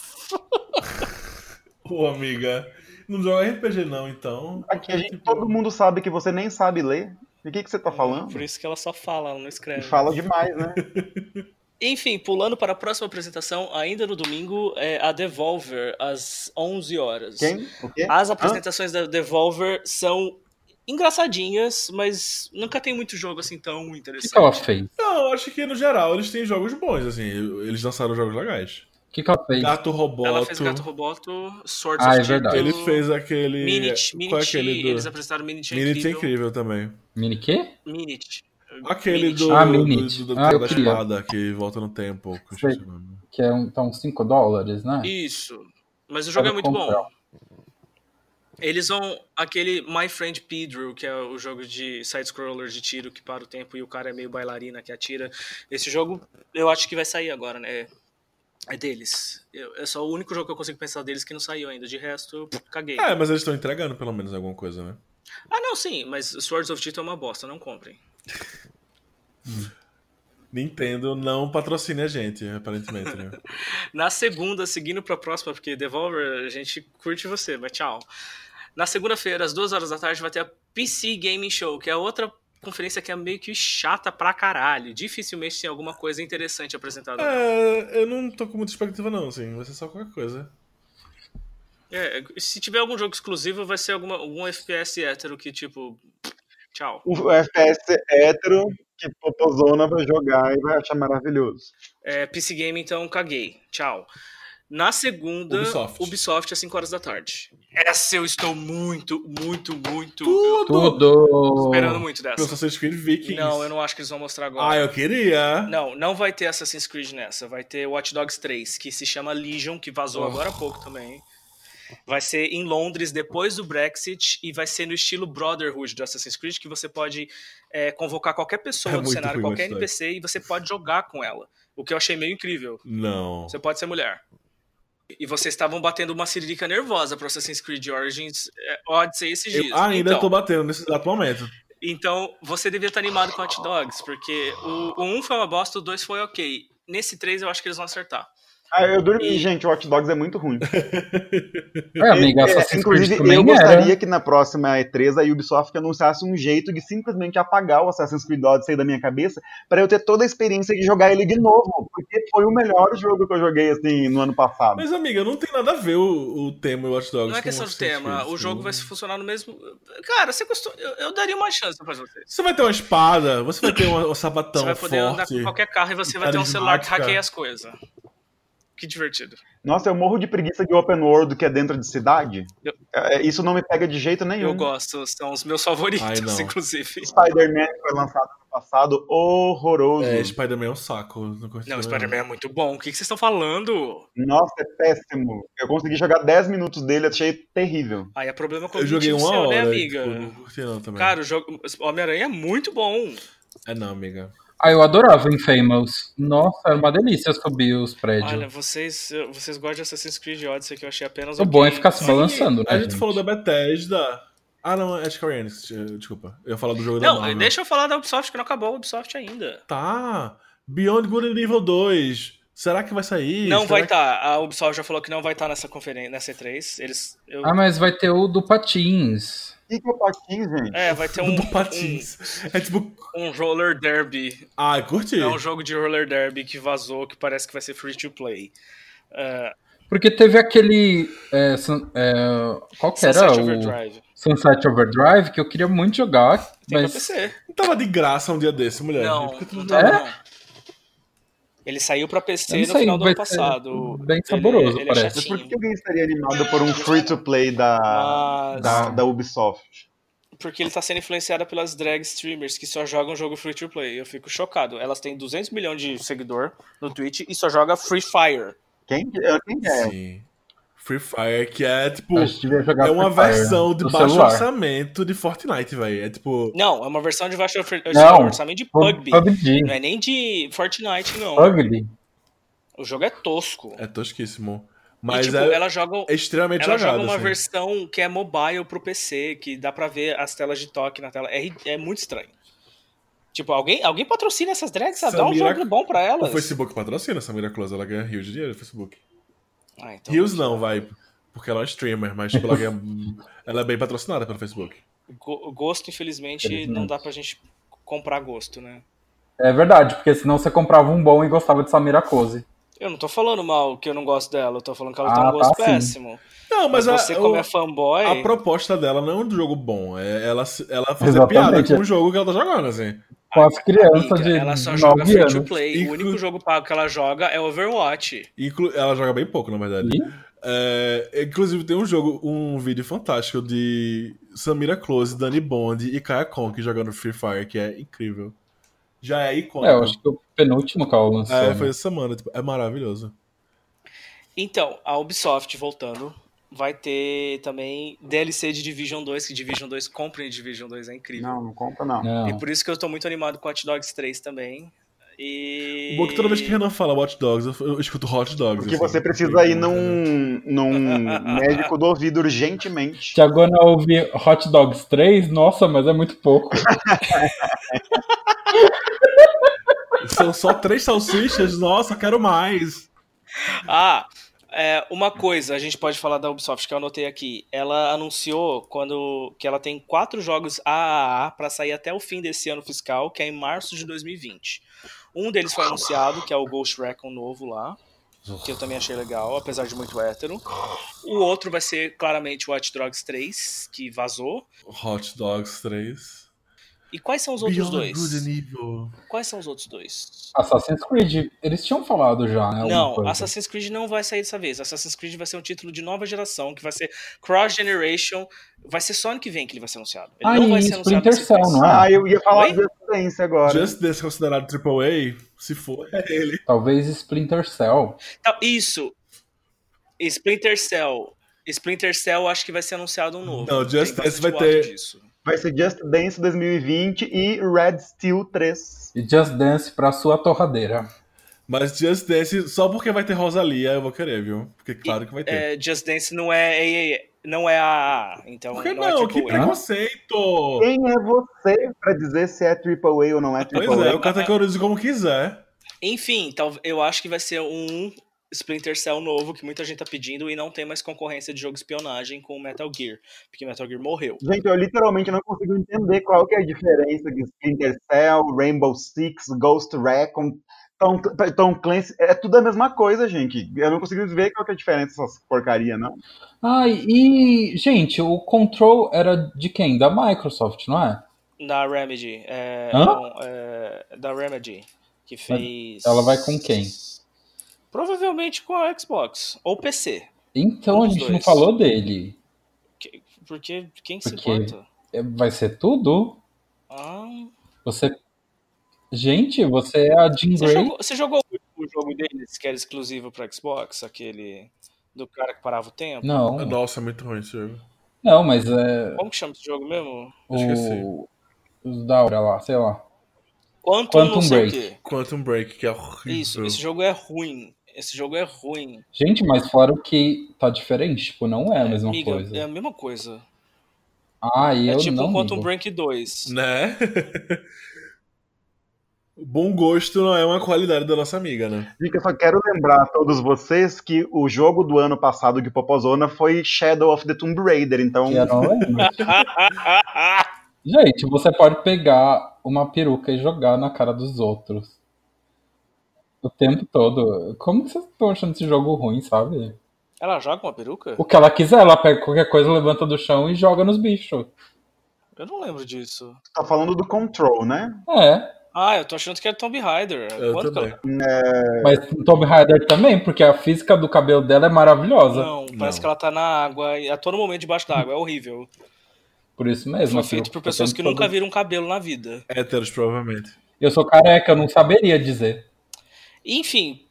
Ô, amiga, não joga RPG não, então. Aqui a gente, todo mundo sabe que você nem sabe ler. E o que, que você tá é, falando? Por isso que ela só fala, ela não escreve. E fala demais, né? Enfim, pulando para a próxima apresentação, ainda no domingo, é a Devolver, às 11 horas. Quem? O quê? As apresentações da Devolver são engraçadinhas, mas nunca tem muito jogo assim tão interessante. O que, ela fez? Não, acho que no geral eles têm jogos bons, assim, eles lançaram jogos legais. O que, que ela fez? Gato Roboto. Ela fez Gato Roboto, Swords ah, of é verdade. Ele fez aquele. Minute, Minute, Qual é aquele do... eles apresentaram Minute, Minute incrível. é incrível também. Mini quê? Minute. Aquele Minute. do, Ah, do, Minute. do, do Ah, da espada que volta no tempo. que Sei. Que é um, tá uns 5 dólares, né? Isso. Mas o jogo é muito comprar. bom. Eles vão. Aquele My Friend Pedro, que é o jogo de side-scroller de tiro que para o tempo e o cara é meio bailarina que atira. Esse jogo eu acho que vai sair agora, né? É deles. Eu- é só o único jogo que eu consigo pensar deles que não saiu ainda. De resto, eu caguei. É, mas eles estão entregando pelo menos alguma coisa, né? Ah, não, sim, mas Swords of Tito é uma bosta, não comprem. Nintendo não patrocina a gente, aparentemente, né? Na segunda, seguindo pra próxima, porque Devolver, a gente curte você, mas tchau. Na segunda-feira, às duas horas da tarde, vai ter a PC Gaming Show, que é outra conferência que é meio que chata pra caralho. Dificilmente tem alguma coisa interessante apresentada. É, eu não tô com muita expectativa não, assim, vai ser só qualquer coisa. É, se tiver algum jogo exclusivo, vai ser alguma, algum FPS hétero que, tipo, tchau. O FPS hétero que Popozona vai jogar e vai achar maravilhoso. É, PC Game, então, caguei. Tchau. Na segunda, Ubisoft. Ubisoft, às 5 horas da tarde. Essa eu estou muito, muito, muito Tudo! esperando muito dessa. Assassin's Creed Vikings. Não, eu não acho que eles vão mostrar agora. Ah, eu queria. Não, não vai ter Assassin's Creed nessa. Vai ter Watch Dogs 3, que se chama Legion, que vazou Oh. agora há pouco também. Vai ser em Londres depois do Brexit e vai ser no estilo Brotherhood do Assassin's Creed, que você pode é, convocar qualquer pessoa É do cenário, qualquer. NPC, e você pode jogar com ela. O que eu achei meio incrível. Não. Você pode ser mulher. E vocês estavam batendo uma siririca nervosa pro Assassin's Creed Origins é, Odyssey esses dias. Eu ainda então, tô batendo nesse exato momento. então, você devia estar animado com Hot Dogs, porque o, o 1 foi uma bosta, o 2 foi ok. Nesse 3 eu acho que eles vão acertar. Ah, eu dormi, E- gente. O Watch Dogs é muito ruim. É, amiga, É, inclusive, eu gostaria era. que na próxima E3 a Ubisoft anunciasse um jeito de simplesmente apagar o Assassin's Creed Odyssey da minha cabeça para eu ter toda a experiência de jogar ele de novo, porque foi o melhor jogo que eu joguei assim no ano passado. Mas, amiga, não tem nada a ver o, o tema Watch Dogs Não é questão de tema, o jogo vai funcionar no mesmo. Cara, você costuma... eu, eu daria uma chance pra você. Você vai ter uma espada, você vai ter um, um sabatão Você vai poder andar forte. com qualquer carro e você vai ter um celular que hackeia as coisas. Que divertido. Nossa, eu morro de preguiça de open world que é dentro de cidade. Eu- É, Isso não me pega de jeito nenhum. Eu gosto, são os meus favoritos, Ai, inclusive. Spider-Man foi lançado no passado, horroroso. É, Spider-Man é um saco. Não, Não, o Spider-Man é muito bom. O que, que vocês estão falando? Nossa, é péssimo. Eu consegui jogar 10 minutos dele, achei terrível. Aí é problema com Eu joguei uma seu, hora, né, amiga? tipo, não curti não também. Cara, o jogo Homem-Aranha é muito bom. É não, amiga. Ah, eu adorava Infamous. Nossa, era uma delícia subir os prédios. Olha, vocês, vocês gostam de Assassin's Creed Odyssey, que eu achei apenas O bom é ficar se balançando, né, A gente gente? falou da Bethesda. Ah, não, é Square Enix, desculpa. Eu ia falar do jogo da Não, Marvel. deixa eu falar da Ubisoft, que não acabou a Ubisoft ainda. Tá. Beyond Good and Evil 2. Será que vai sair? não Será vai que- estar. A Ubisoft já falou que não vai estar nessa conferência, nessa E3. Eles, eu- Ah, mas vai ter o do Patins. O que, que é patins, gente? É, vai ter um, Do Patins. É tipo. um, um roller derby. Ah, curti. É um jogo de roller derby que vazou, que parece que vai ser free to play. É, Porque teve aquele. é, sun- é, qual que era? Sunset O Overdrive. Sunset Overdrive, que eu queria muito jogar. Tem mas pra PC. Não tava de graça um dia desse, mulher. Não, não tava É? não. Ele saiu pra PC no final do ano passado. Bem saboroso, ele, ele parece. Mas por que alguém estaria animado por um free-to-play da, Mas- da, da Ubisoft? Porque ele tá sendo influenciado pelas drag streamers que só jogam jogo free to play. Eu fico chocado. Elas têm 200 milhões de seguidor no Twitch e só joga Free Fire. Quem, quem é? Sim. Free Fire, que é tipo. É uma Free Fire versão de baixo celular. orçamento de Fortnite, velho. É tipo. Não, é uma versão de baixo orçamento Não, orçamento de PUBG. PUBG. Não é nem de Fortnite, não. Ugly. O jogo é tosco. É tosquíssimo. e, Mas tipo, é, ela joga, é extremamente ela jogado. joga uma assim. versão que é mobile pro PC, que dá pra ver as telas de toque na tela. É, é muito estranho. Tipo, alguém, alguém patrocina essas drags, sabe? Dá um Samira- jogo bom pra O elas. Facebook patrocina essa Miraculosa, ela ganha rios de dinheiro no Facebook. Ah, então- Rios não, vai. Porque ela é uma streamer, mas tipo, ela, ganha, ela é bem patrocinada pelo Facebook. Go- Gosto, infelizmente, Infelizmente. não dá pra gente comprar gosto, né? É verdade, porque senão você comprava um bom e gostava de Samira Close. Eu não tô falando mal que eu não gosto dela, eu tô falando que ela Ah, tem um gosto tá, sim. péssimo. Não, Mas, mas, você, a, como o- é fanboy. a proposta dela não é um jogo bom. É ela, ela fazer Exatamente. piada com o jogo que ela tá jogando, assim. Com as crianças amiga, de ela só joga 9 free to play. Inclu- O único jogo pago que ela joga é Overwatch. Inclu- ela joga bem pouco, na verdade. É, inclusive, tem um jogo, um vídeo fantástico de Samira Close, Dani Bond e Kaya Conk jogando Free Fire, que é incrível. Já é icônico. É, eu acho que o penúltimo que ela lançou. É, né? foi essa semana, tipo, é maravilhoso. Então, a Ubisoft, voltando, vai ter também DLC de Division 2, que Division 2, comprem Division 2, é incrível. Não, não compra não. Não. E por isso que eu tô muito animado com Hot Dogs 3 também. E... O bom é que toda vez que o Renan fala Watch Dogs, eu, eu escuto Hot Dogs. Porque assim. você precisa ir num, num médico do ouvido urgentemente. Tiagona ouve Hot Dogs 3, nossa, mas é muito pouco. São só três salsichas, nossa, quero mais. Ah, é, uma coisa, a gente pode falar da Ubisoft que eu anotei aqui. Ela anunciou quando que ela tem quatro jogos AAA para sair até o fim desse ano fiscal, que é em março de 2020. Um deles foi anunciado, que é o Ghost Recon novo lá, que eu também achei legal, apesar de muito hétero. O outro vai ser claramente o Watch Dogs 3, que vazou. Hot Dogs 3. E quais são os outros Beyond dois? Good and Evil. Quais são os outros dois? Assassin's Creed, eles tinham falado já, né? Não, coisa. Assassin's Creed não vai sair dessa vez. Assassin's Creed vai ser um título de nova geração, que vai ser Cross Generation. Vai ser só ano que vem que ele vai ser anunciado. Ele Ah, não vai ser anunciado não é? Ah, eu ia falar Oi? de Dance agora. Just Dance considerado AAA, se for, é ele. Talvez Splinter Cell. Tá, isso. Splinter Cell. Splinter Cell acho que vai ser anunciado um novo. Não, Just Dance vai boato ter- disso. Vai ser Just Dance 2020 e Red Steel 3. E Just Dance pra sua torradeira. Mas Just Dance, só porque vai ter Rosalia, eu vou querer, viu? Porque claro que vai ter. É, Just Dance não é AAA, não é AAA, então Por que não, não? é que preconceito! Quem é você pra dizer se é AAA ou não é Pois AAA? é, eu categorizo como quiser. Enfim, eu acho que vai ser um Splinter Cell novo que muita gente tá pedindo e não tem mais concorrência de jogo espionagem com o Metal Gear, porque Metal Gear morreu. Gente, eu literalmente não consigo entender qual que é a diferença de Splinter Cell, Rainbow Six, Ghost Recon, Tom, Tom Clancy. É tudo a mesma coisa, gente. Eu não consigo ver qual que é a diferença dessas porcaria, não. Ah, e, gente, o Control era de quem? Da Microsoft, não é? Da Remedy, é, Hã? não, é, da Remedy, que fez... ela vai com quem? Provavelmente com a Xbox, ou PC, Então a gente não dois. falou dele. que- porque quem se Porque- importa? É, Vai ser tudo? Ah, Você. Gente, você é a Jean você, Grey? jogou, você jogou o jogo deles que era exclusivo para Xbox, aquele do cara que parava o tempo? Não. Nossa, é muito ruim esse jogo. Não, mas é. Como que chama esse jogo mesmo? Esqueci. O... Os da hora lá, sei lá. Quantum, Quantum não Break. Quantum Break, que é horrível. Isso, esse jogo é ruim. Esse jogo é ruim. Gente, mas falaram que tá diferente, tipo, não é a mesma Amiga, coisa. É a mesma coisa. Ah, e É eu tipo não um Quantum. Break 2. Né? Bom gosto não é uma qualidade da nossa amiga, né? Gente, eu só quero lembrar a todos vocês que o jogo do ano passado de Popozona foi Shadow of the Tomb Raider, então. Gente, você pode pegar uma peruca e jogar na cara dos outros. O tempo todo. Como que vocês estão achando esse jogo ruim, sabe? Ela joga uma peruca? O que ela quiser, ela pega qualquer coisa, levanta do chão e joga nos bichos. Eu não lembro disso. tá falando do Control, né? É. Ah, eu tô achando que é Tomb Raider. Eu Quanto que também. ela- É, Mas Tomb Raider também, porque a física do cabelo dela é maravilhosa. Não, parece Não. que ela tá na água e a todo momento debaixo da água. É horrível. Por isso mesmo. Foi assim, feito por pessoas que tentando nunca viram cabelo na vida. Héteros, provavelmente. Eu sou careca, eu não saberia dizer. Enfim,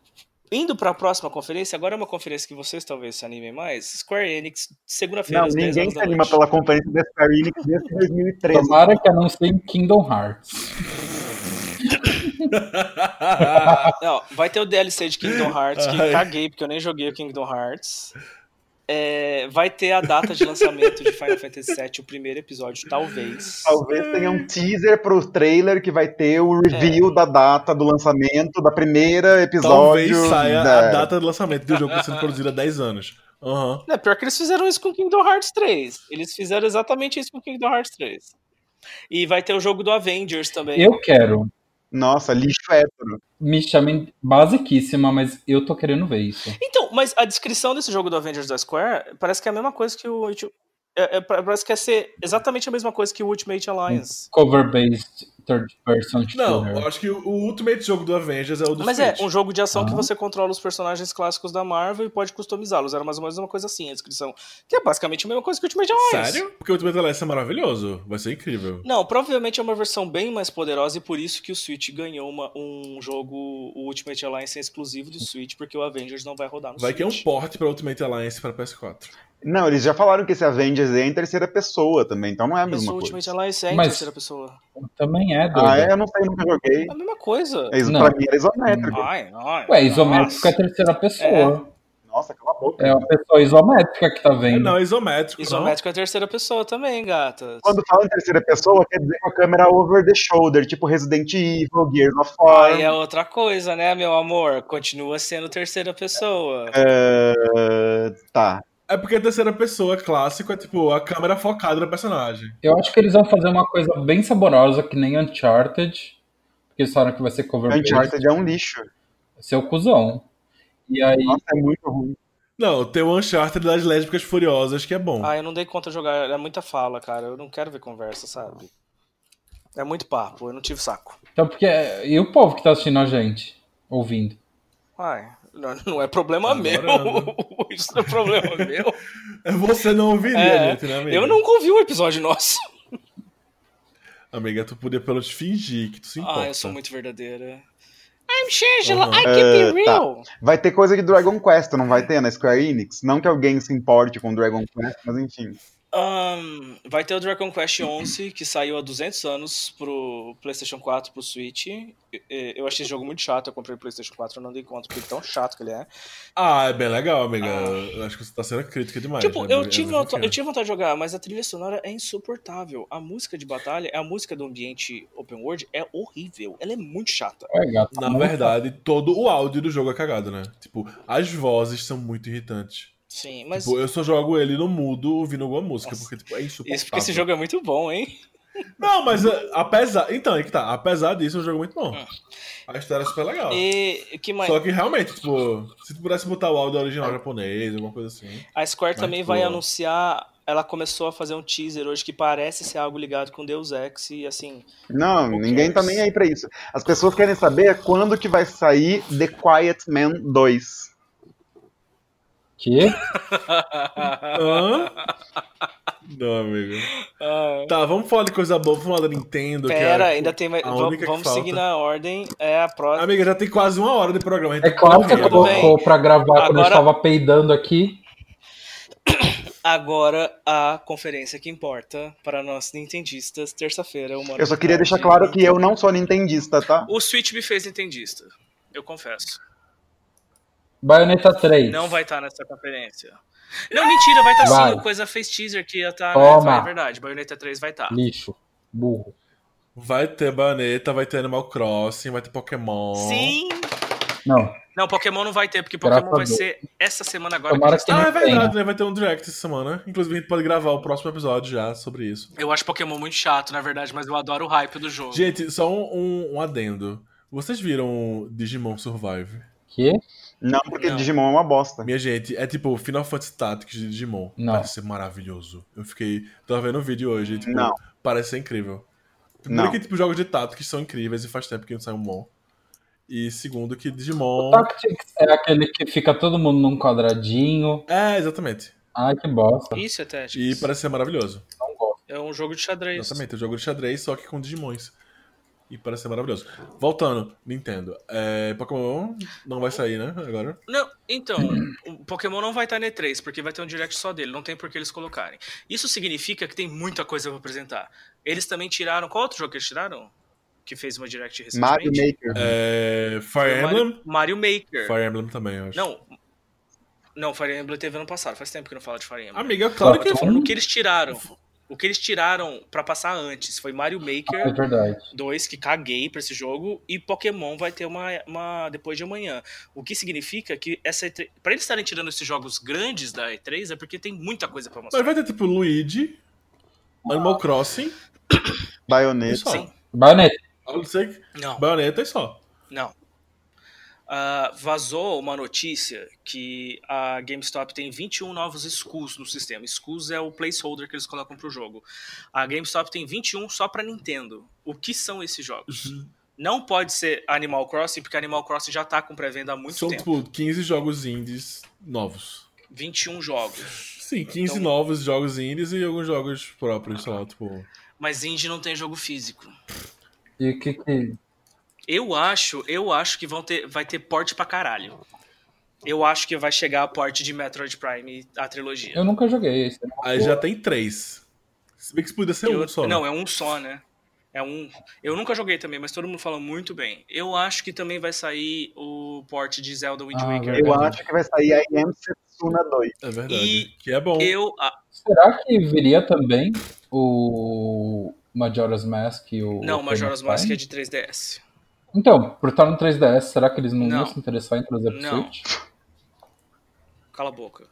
indo pra próxima conferência, agora é uma conferência que vocês talvez se animem mais. Square Enix, segunda-feira, não, às 10 ninguém se anima pela conferência da Square Enix desde 2013. Tomara que anunciem Kingdom Hearts. Não, vai ter o DLC de Kingdom Hearts, que Ai. caguei, porque eu nem joguei o Kingdom Hearts. É, vai ter a data de lançamento de Final Fantasy VII, o primeiro episódio, talvez. Talvez tenha um teaser pro trailer que vai ter o review da data do lançamento da primeira episódio. Talvez saia da- a data do lançamento do jogo que está sendo produzido há 10 anos. Não, pior que eles fizeram isso com Kingdom Hearts 3. Eles fizeram exatamente isso com Kingdom Hearts 3. E vai ter o jogo do Avengers também. Eu quero. Nossa, lixo hétero. Me chamem basiquíssima, mas eu tô querendo ver isso. Então, mas a descrição desse jogo do Avengers da Square parece que é a mesma coisa que o. é- é- parece que é ser exatamente a mesma coisa que o Ultimate Alliance. Cover-based third person Não, shooter. eu acho que o Ultimate jogo do Avengers é o do Mas Switch. é, um jogo de ação que Ah. você controla os personagens clássicos da Marvel e pode customizá-los. Era mais ou menos uma coisa assim a descrição. Que é basicamente a mesma coisa que o Ultimate Alliance. Sério? Porque o Ultimate Alliance é maravilhoso. Vai ser incrível. Não, provavelmente é uma versão bem mais poderosa e por isso que o Switch ganhou uma- um jogo, o Ultimate Alliance é exclusivo do Switch, porque o Avengers não vai rodar no Vai que é um Switch. porte pra Ultimate Alliance para PS4. Não, eles já falaram que esse Avengers é em terceira pessoa também, então não é a Mas mesma o Ultimate coisa. Alliance é em Mas- terceira pessoa. Também é, doido. Ah, é? Eu não sei, eu nunca joguei. É a mesma coisa. É Isso Não. pra mim era isométrico. Ai, ai, Ué, isométrico é nossa. terceira pessoa. Nossa, cala a boca. É, uma pessoa isométrica que tá É, vendo. não, é isométrico. Isométrico é terceira pessoa também, gatas. Quando fala em terceira pessoa, quer dizer com a câmera over the shoulder, tipo Resident Evil, Gears of War. Aí é outra coisa, né, meu amor? Continua sendo terceira pessoa. É, Tá. É porque a terceira pessoa clássico é tipo a câmera focada no personagem. Eu acho que eles vão fazer uma coisa bem saborosa, que nem Uncharted. Porque eles falaram que vai ser cover-based. Uncharted é um lixo. Seu cuzão. E aí, Nossa, é muito ruim. Não, tem o Uncharted das Lésbicas Furiosas, que é bom. Ah, eu não dei conta de jogar, é muita fala, cara. Eu não quero ver conversa, sabe? É muito papo, eu não tive saco. então porque... E o povo que tá assistindo a gente? Ouvindo? Ai, não, não é problema Agora meu. anda. Isso não é problema meu. É Você não ouviria, É, gente, né, amiga? Eu nunca ouvi um episódio nosso. Amiga, tu podia pelo menos fingir que tu se importa. Ah, eu sou muito verdadeira. I'm Shangela, Uhum. I can É, be tá. real. Vai ter coisa de Dragon Quest, não vai ter na Square Enix? Não que alguém se importe com Dragon Quest, mas enfim. Ahn, vai ter o Dragon Quest 11, que saiu há 200 anos pro PlayStation 4 pro Switch. Eu achei esse jogo muito chato, eu comprei o PlayStation 4 e não dei conta, porque tão chato que ele é. Ah, é bem legal, amiga. Ah. Eu acho que você tá sendo crítica demais. Tipo, né? eu É tive, eu tive vontade de jogar, mas a trilha sonora é insuportável. A música de batalha, a música do ambiente open world é horrível. Ela é muito chata. Ué, gato, Na verdade, todo o áudio do jogo é cagado, né? Tipo, as vozes são muito irritantes. Sim, mas. Tipo, eu só jogo ele no mudo ouvindo alguma música, Nossa. porque tipo, é insuportável. Isso porque esse jogo é muito bom, hein? Não, mas uh, apesar. Então, aí que tá. Apesar disso, é um jogo muito bom. Hum. A história é super legal. E que mais? Só que realmente, tipo, se tu pudesse botar o áudio original japonês, alguma coisa assim. A Square Mas, também tipo, vai anunciar. Ela começou a fazer um teaser hoje que parece ser algo ligado com Deus Ex e assim. Não, ninguém tá cares? nem aí pra isso. As pessoas querem saber quando que vai sair The Quiet Man 2. Que? Hã? Não, amigo. Ah, Tá, vamos falar de coisa boa, vamos falar da Nintendo. que Pera, é, ainda tem mais. a Vamos, que seguir na ordem. É a próxima. Amiga, já tem quase uma hora de programa. É tá claro que correndo. tudo bem. colocou pra gravar quando eu Agora- estava peidando aqui. Agora a conferência que importa para nós nintendistas, terça-feira, uma hora Eu só queria deixar claro que eu não sou nintendista, tá? O Switch me fez nintendista. Eu confesso. Bayonetta 3. Não vai estar nessa conferência. Não, mentira, vai estar Vai. sim. O Coisa fez teaser que ia estar. Toma. é verdade. Bayonetta 3 vai estar. Lixo. Burro. Vai ter Bayonetta, vai ter Animal Crossing, vai ter Pokémon. Sim! Não. Não, Pokémon não vai ter, porque Graças Pokémon vai a Deus. ser essa semana agora. Tomara que que Ah, tá. é verdade, né? Vai ter um direct essa semana. Inclusive, a gente pode gravar o próximo episódio já sobre isso. Eu acho Pokémon muito chato, na verdade, mas eu adoro o hype do jogo. Gente, só um, um- um adendo. Vocês viram Digimon Survive? Que? Não, porque Não. Digimon é uma bosta. Minha gente, é tipo Final Fantasy Tactics de Digimon. Não. Parece ser maravilhoso. Eu fiquei. Tava vendo o vídeo hoje, tipo, Não. parece ser incrível. Primeiro Não. que, tipo, jogos de Tactics são incríveis e faz tempo que não sai um bom. E segundo que Digimon... O Tactics é aquele que fica todo mundo num quadradinho. É, exatamente. Ai, que bosta. Isso é Tactics. E parece ser maravilhoso. Não gosto. É um jogo de xadrez. Exatamente, o jogo de xadrez, só que com Digimons. E parece ser maravilhoso. Voltando, Nintendo. É, Pokémon não vai sair, né? Agora. Não, então, o Pokémon não vai estar na E3, porque vai ter um direct só dele, não tem por que eles colocarem. Isso significa que tem muita coisa pra apresentar. Eles também tiraram. Qual outro jogo que eles tiraram? Que fez uma direct recentemente? Mario Maker. É, Fire Emblem. Mario, Mario Maker. Fire Emblem também, eu acho. Não. Não, Fire Emblem teve ano passado, faz tempo que eu não falo de Fire Emblem. Amiga, claro que Eu tô falando o que eles tiraram. O que eles tiraram pra passar antes foi Mario É Maker verdade. 2, que caguei pra esse jogo, e Pokémon vai ter uma, uma depois de amanhã. O que significa que essa E3, pra eles estarem tirando esses jogos grandes da E3 é porque tem muita coisa pra mostrar. Mas vai ter tipo Luigi, Animal Crossing. Bayonetta. Bayonetta. Não Bayonetta e só. não. Ah, vazou uma notícia que a GameStop tem 21 novos SKUs no sistema. SKUs é o placeholder que eles colocam pro jogo. A GameStop tem 21 só pra Nintendo. O que são esses jogos? Não pode ser Animal Crossing, porque Animal Crossing já tá com pré-venda há muito São tempo. tipo 15 jogos indies novos. 21 jogos. Sim, 15 Então- novos jogos indies e alguns jogos próprios, sei lá, tipo. Mas indie não tem jogo físico. E o que que. Eu acho, eu acho que vão ter, vai ter porte pra caralho. Eu acho que vai chegar a porte de Metroid Prime a trilogia. Eu nunca joguei esse. Aí já tem três. Se bem que isso podia ser Eu- um só. né? Não, é um só, né? É um. Eu nunca joguei também, mas todo mundo fala muito bem. Eu acho que também vai sair o porte de Zelda Wind Ah, Waker. Eu verdade. acho que vai sair a IM Setsuna 2. É verdade. E Que é bom. Eu, ah, Será que viria também o Majora's Mask e o. não, Ocarina Majora's Mask é de 3DS. Então, por estar no 3DS, será que eles não, Não. iam se interessar em trazer pro Não. Switch? Cala a boca.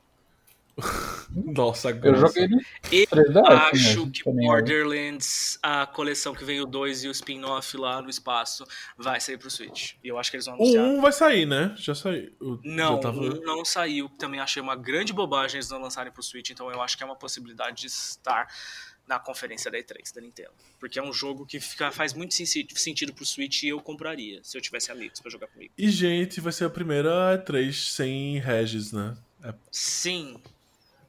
Nossa, Eu joguei no Eu 3DS. acho né? que. Borderlands, a coleção que vem o 2 e o spin-off lá no espaço, vai sair pro Switch. E eu acho que eles vão O anunciar. 1 vai sair, né? Já saiu. O- Não, já tava... um não saiu. Também achei uma grande bobagem eles não lançarem pro Switch, então eu acho que é uma possibilidade de estar na conferência da E3 da Nintendo. Porque é um jogo que fica, faz muito sen- sentido pro Switch e eu compraria, se eu tivesse amigos pra jogar comigo. E, gente, vai ser a primeira E3 sem Regis, né? É- Sim,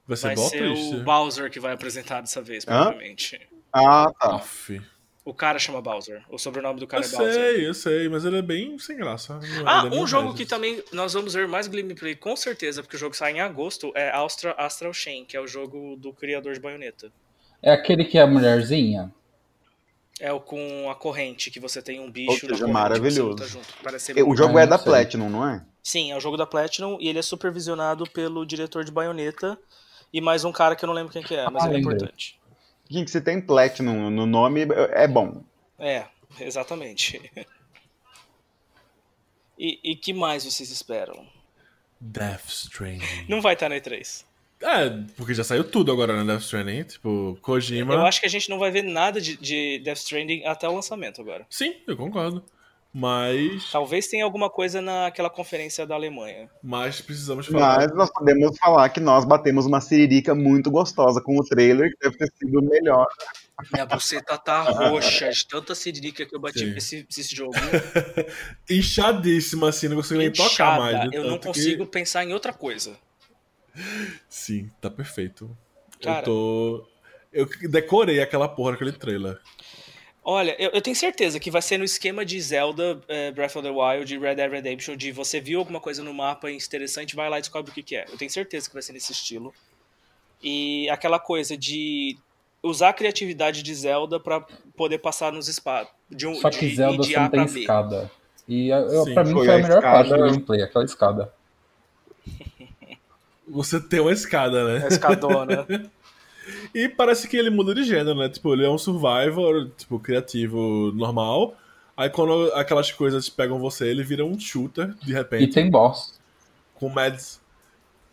Vai ser vai ser o Bowser que vai apresentar dessa vez, Hã? provavelmente. Ah, tá. Aff. O cara chama Bowser, o sobrenome do cara Eu é Bowser. sei, eu sei, mas ele é bem sem graça. É- Ah, é um jogo Regis. que também nós vamos ver mais gameplay com certeza, porque o jogo sai em agosto, é Astra, Astral Chain, que é o jogo do criador de Bayonetta. É aquele que é a mulherzinha? É o com a corrente, que você tem um Ou bicho seja, na corrente, maravilhoso. luta junto. O jogo é da sei. Platinum, não é? Sim, é o jogo da Platinum e ele é supervisionado pelo diretor de Bayonetta e mais um cara que eu não lembro quem que é, mas Ah, ele é importante. Gente, se tem Platinum no nome, é bom. É, exatamente. E, e que mais vocês esperam? Death Stranding. Não vai estar na E3. É, porque já saiu tudo agora, né? Death Stranding. Tipo, Kojima. Eu acho que a gente não vai ver nada de, de Death Stranding até o lançamento agora. Sim, eu concordo. Mas. Talvez tenha alguma coisa naquela conferência da Alemanha. Mas precisamos falar. Mas nós podemos falar que nós batemos uma siririca muito gostosa com o trailer, que deve ter sido o melhor. Minha buceta tá roxa de tanta siririca que eu bati com esse, esse jogo. Inchadíssima, assim, não consigo nem tocar Inchada, mais. de Eu não tanto que- consigo pensar em outra coisa. Sim, tá perfeito. Cara. Eu tô. Eu decorei aquela porra daquele trailer. Olha, eu, eu tenho certeza que vai ser no esquema de Zelda, eh, Breath of the Wild, Red Dead Redemption, de você viu alguma coisa no mapa interessante, vai lá e descobre o que, que é. Eu tenho certeza que vai ser nesse estilo. E aquela coisa de usar a criatividade de Zelda pra poder passar nos espaços. De, um, Só que de, Zelda de tem B. escada. E eu, Sim, pra mim foi foi, a a melhor escada. parte do gameplay, aquela escada. Você tem uma escada, né? A escadona. E parece que ele muda de gênero, né? Tipo, ele é um survivor, tipo, criativo normal. Aí quando aquelas coisas pegam você, ele vira um shooter, de E repente, tem boss. com Mads,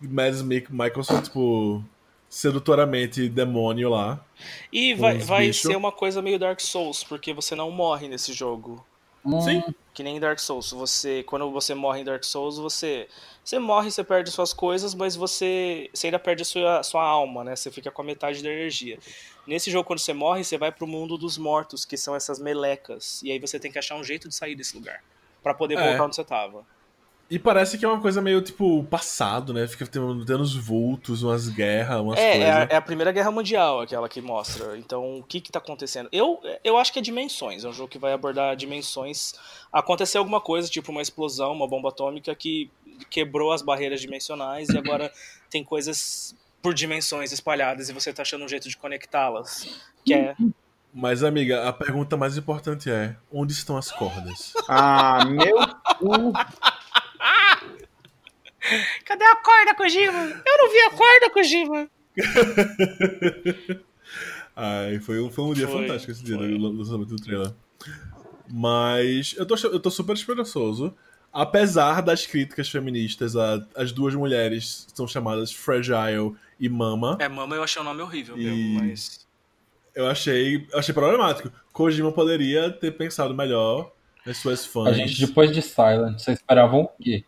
Mads Michelson, tipo, sedutoramente demônio lá. E vai, vai ser uma coisa meio Dark Souls, porque você não morre nesse jogo. Hum. Sim. Que nem em Dark Souls. Você, quando você morre em Dark Souls, você, você morre, você perde suas coisas, mas você, você ainda perde a sua, sua alma, né? Você fica com a metade da energia. Nesse jogo, quando você morre, você vai pro mundo dos mortos, que são essas melecas. E aí você tem que achar um jeito de sair desse lugar. para poder é. voltar onde você tava. E parece que é uma coisa meio, tipo, passado, né? Fica tendo, tendo uns vultos, umas guerras, umas é, coisas. É, a, é a Primeira Guerra Mundial, aquela que mostra. Então, o que que tá acontecendo? Eu, eu acho que é dimensões. É um jogo que vai abordar dimensões. Aconteceu alguma coisa, tipo uma explosão, uma bomba atômica que quebrou as barreiras dimensionais e agora tem coisas por dimensões espalhadas e você tá achando um jeito de conectá-las. Que é... Mas, amiga, a pergunta mais importante é: onde estão as cordas? Ah, meu Cadê a corda, Kojima? Eu não vi a corda, Kojima. Ai, foi, foi um dia foi, fantástico esse dia do lançamento do trailer. Mas eu tô, eu tô super esperançoso. Apesar das críticas feministas, a, as duas mulheres são chamadas Fragile e Mama. É, Mama eu achei o um nome horrível e... mesmo, mas. Eu achei, eu achei problemático. Kojima poderia ter pensado melhor nas suas fãs. A gente, depois de Silent, vocês esperavam o quê?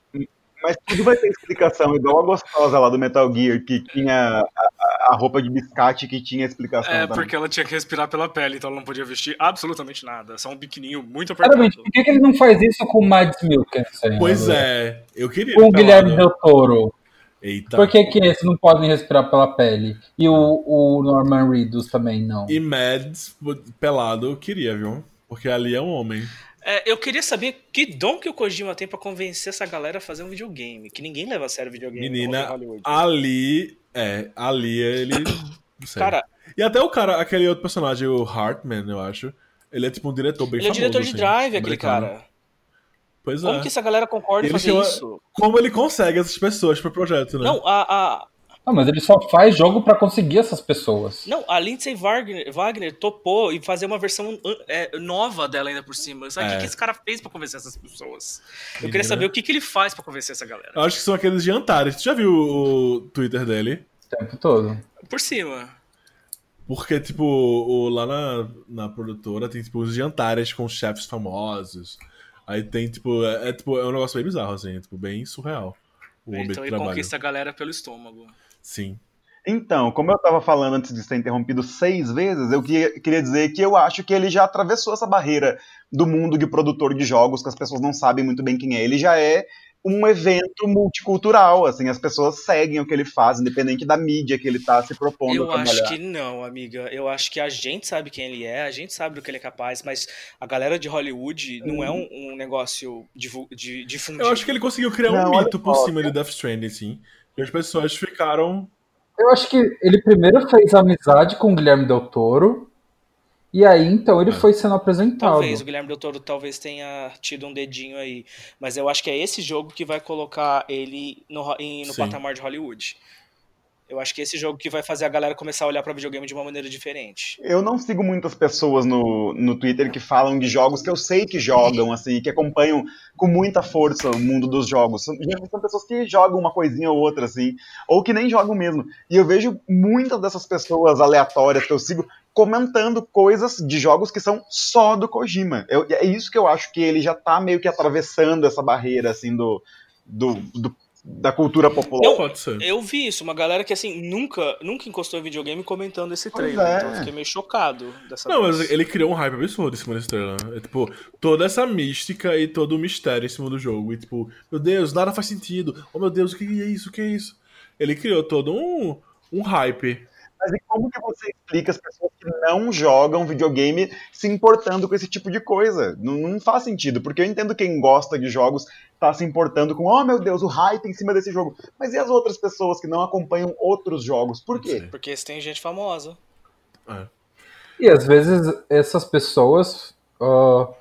Mas tudo vai ter explicação, igual a gostosa lá do Metal Gear, que tinha a, a roupa de biscate que tinha explicação. É, também. porque ela tinha que respirar pela pele, então ela não podia vestir absolutamente nada. Só um biquininho muito apertado. Exatamente, por que, que ele não faz isso com o Mads Mikkelsen? Pois é, eu queria. Com o Guilherme Del Toro. Eita. Por que, que esses não podem respirar pela pele? E o, o Norman Reedus também não? E Mads, pelado, eu queria, viu? Porque ali é um homem. É, eu queria saber que dom que o Kojima tem para convencer essa galera a fazer um videogame. Que ninguém leva a sério videogame. Menina, ali. É, ali ele. Cara. E até o cara, aquele outro personagem, o Hartman, eu acho. Ele é tipo um diretor bem ele famoso. Ele é diretor de assim, Drive, aquele cara. Pois como é. que essa galera concorda em fazer chama... isso? Como ele consegue essas pessoas pro projeto, né? Não, a, a, ah, mas ele só faz jogo para conseguir essas pessoas. Não, a Lindsay Wagner, Wagner topou e fazer uma versão é, nova dela ainda por cima. Sabe o é. que, que esse cara fez para convencer essas pessoas? Eu queria saber o que, que ele faz para convencer essa galera. Eu acho que são aqueles jantares. Tu já viu o Twitter dele? O tempo todo. Por cima. Porque, tipo, o, lá na, na produtora tem, tipo, os jantares com chefes famosos. Aí tem, tipo, é, é, tipo, é um negócio bem bizarro, assim, tipo, bem surreal. O então ele conquista a galera pelo estômago. Sim. Então, como eu estava falando antes de ser interrompido seis vezes, eu queria dizer que eu acho que ele já atravessou essa barreira do mundo de produtor de jogos, que as pessoas não sabem muito bem quem é. Ele já é um evento multicultural, assim, as pessoas seguem o que ele faz, independente da mídia que ele está se propondo eu a acho que não, amiga. Eu acho que a gente sabe quem ele é, a gente sabe do que ele é capaz, mas a galera de Hollywood não é um, um negócio de, de, difundido. Eu acho que ele conseguiu criar não, um mito por cima de Death Stranding, assim. E as pessoas ficaram. Eu acho que ele primeiro fez amizade com o Guilherme Del Toro. E aí, então, ele é. foi sendo apresentado. Talvez, o Guilherme Del Toro talvez tenha tido um dedinho aí. Mas eu acho que é esse jogo que vai colocar ele no, no patamar de Hollywood. Eu acho que é esse jogo que vai fazer a galera começar a olhar para videogame de uma maneira diferente. Eu não sigo muitas pessoas no, no Twitter que falam de jogos que eu sei que jogam, assim, que acompanham com muita força o mundo dos jogos. São, são pessoas que jogam uma coisinha ou outra, assim, ou que nem jogam mesmo. E eu vejo muitas dessas pessoas aleatórias que eu sigo comentando coisas de jogos que são só do Kojima. Eu, é isso que eu acho que ele já tá meio que atravessando essa barreira, assim, do, do, do da cultura popular. Eu, Pode ser. eu vi isso, uma galera que assim nunca, nunca encostou em videogame comentando esse trailer. É. Então eu fiquei meio chocado dessa Não, vez. mas ele criou um hype absurdo em cima desse trailer. É tipo, toda essa mística e todo o mistério em cima do jogo. E tipo, meu Deus, nada faz sentido. Oh meu Deus, o que é isso? O que é isso? Ele criou todo um, um hype mas e como que você explica as pessoas que não jogam videogame se importando com esse tipo de coisa? Não, não faz sentido, porque eu entendo quem gosta de jogos tá se importando com, oh meu Deus, o hype em cima desse jogo. Mas e as outras pessoas que não acompanham outros jogos? Por quê? Porque tem gente famosa. É. E às vezes essas pessoas uh,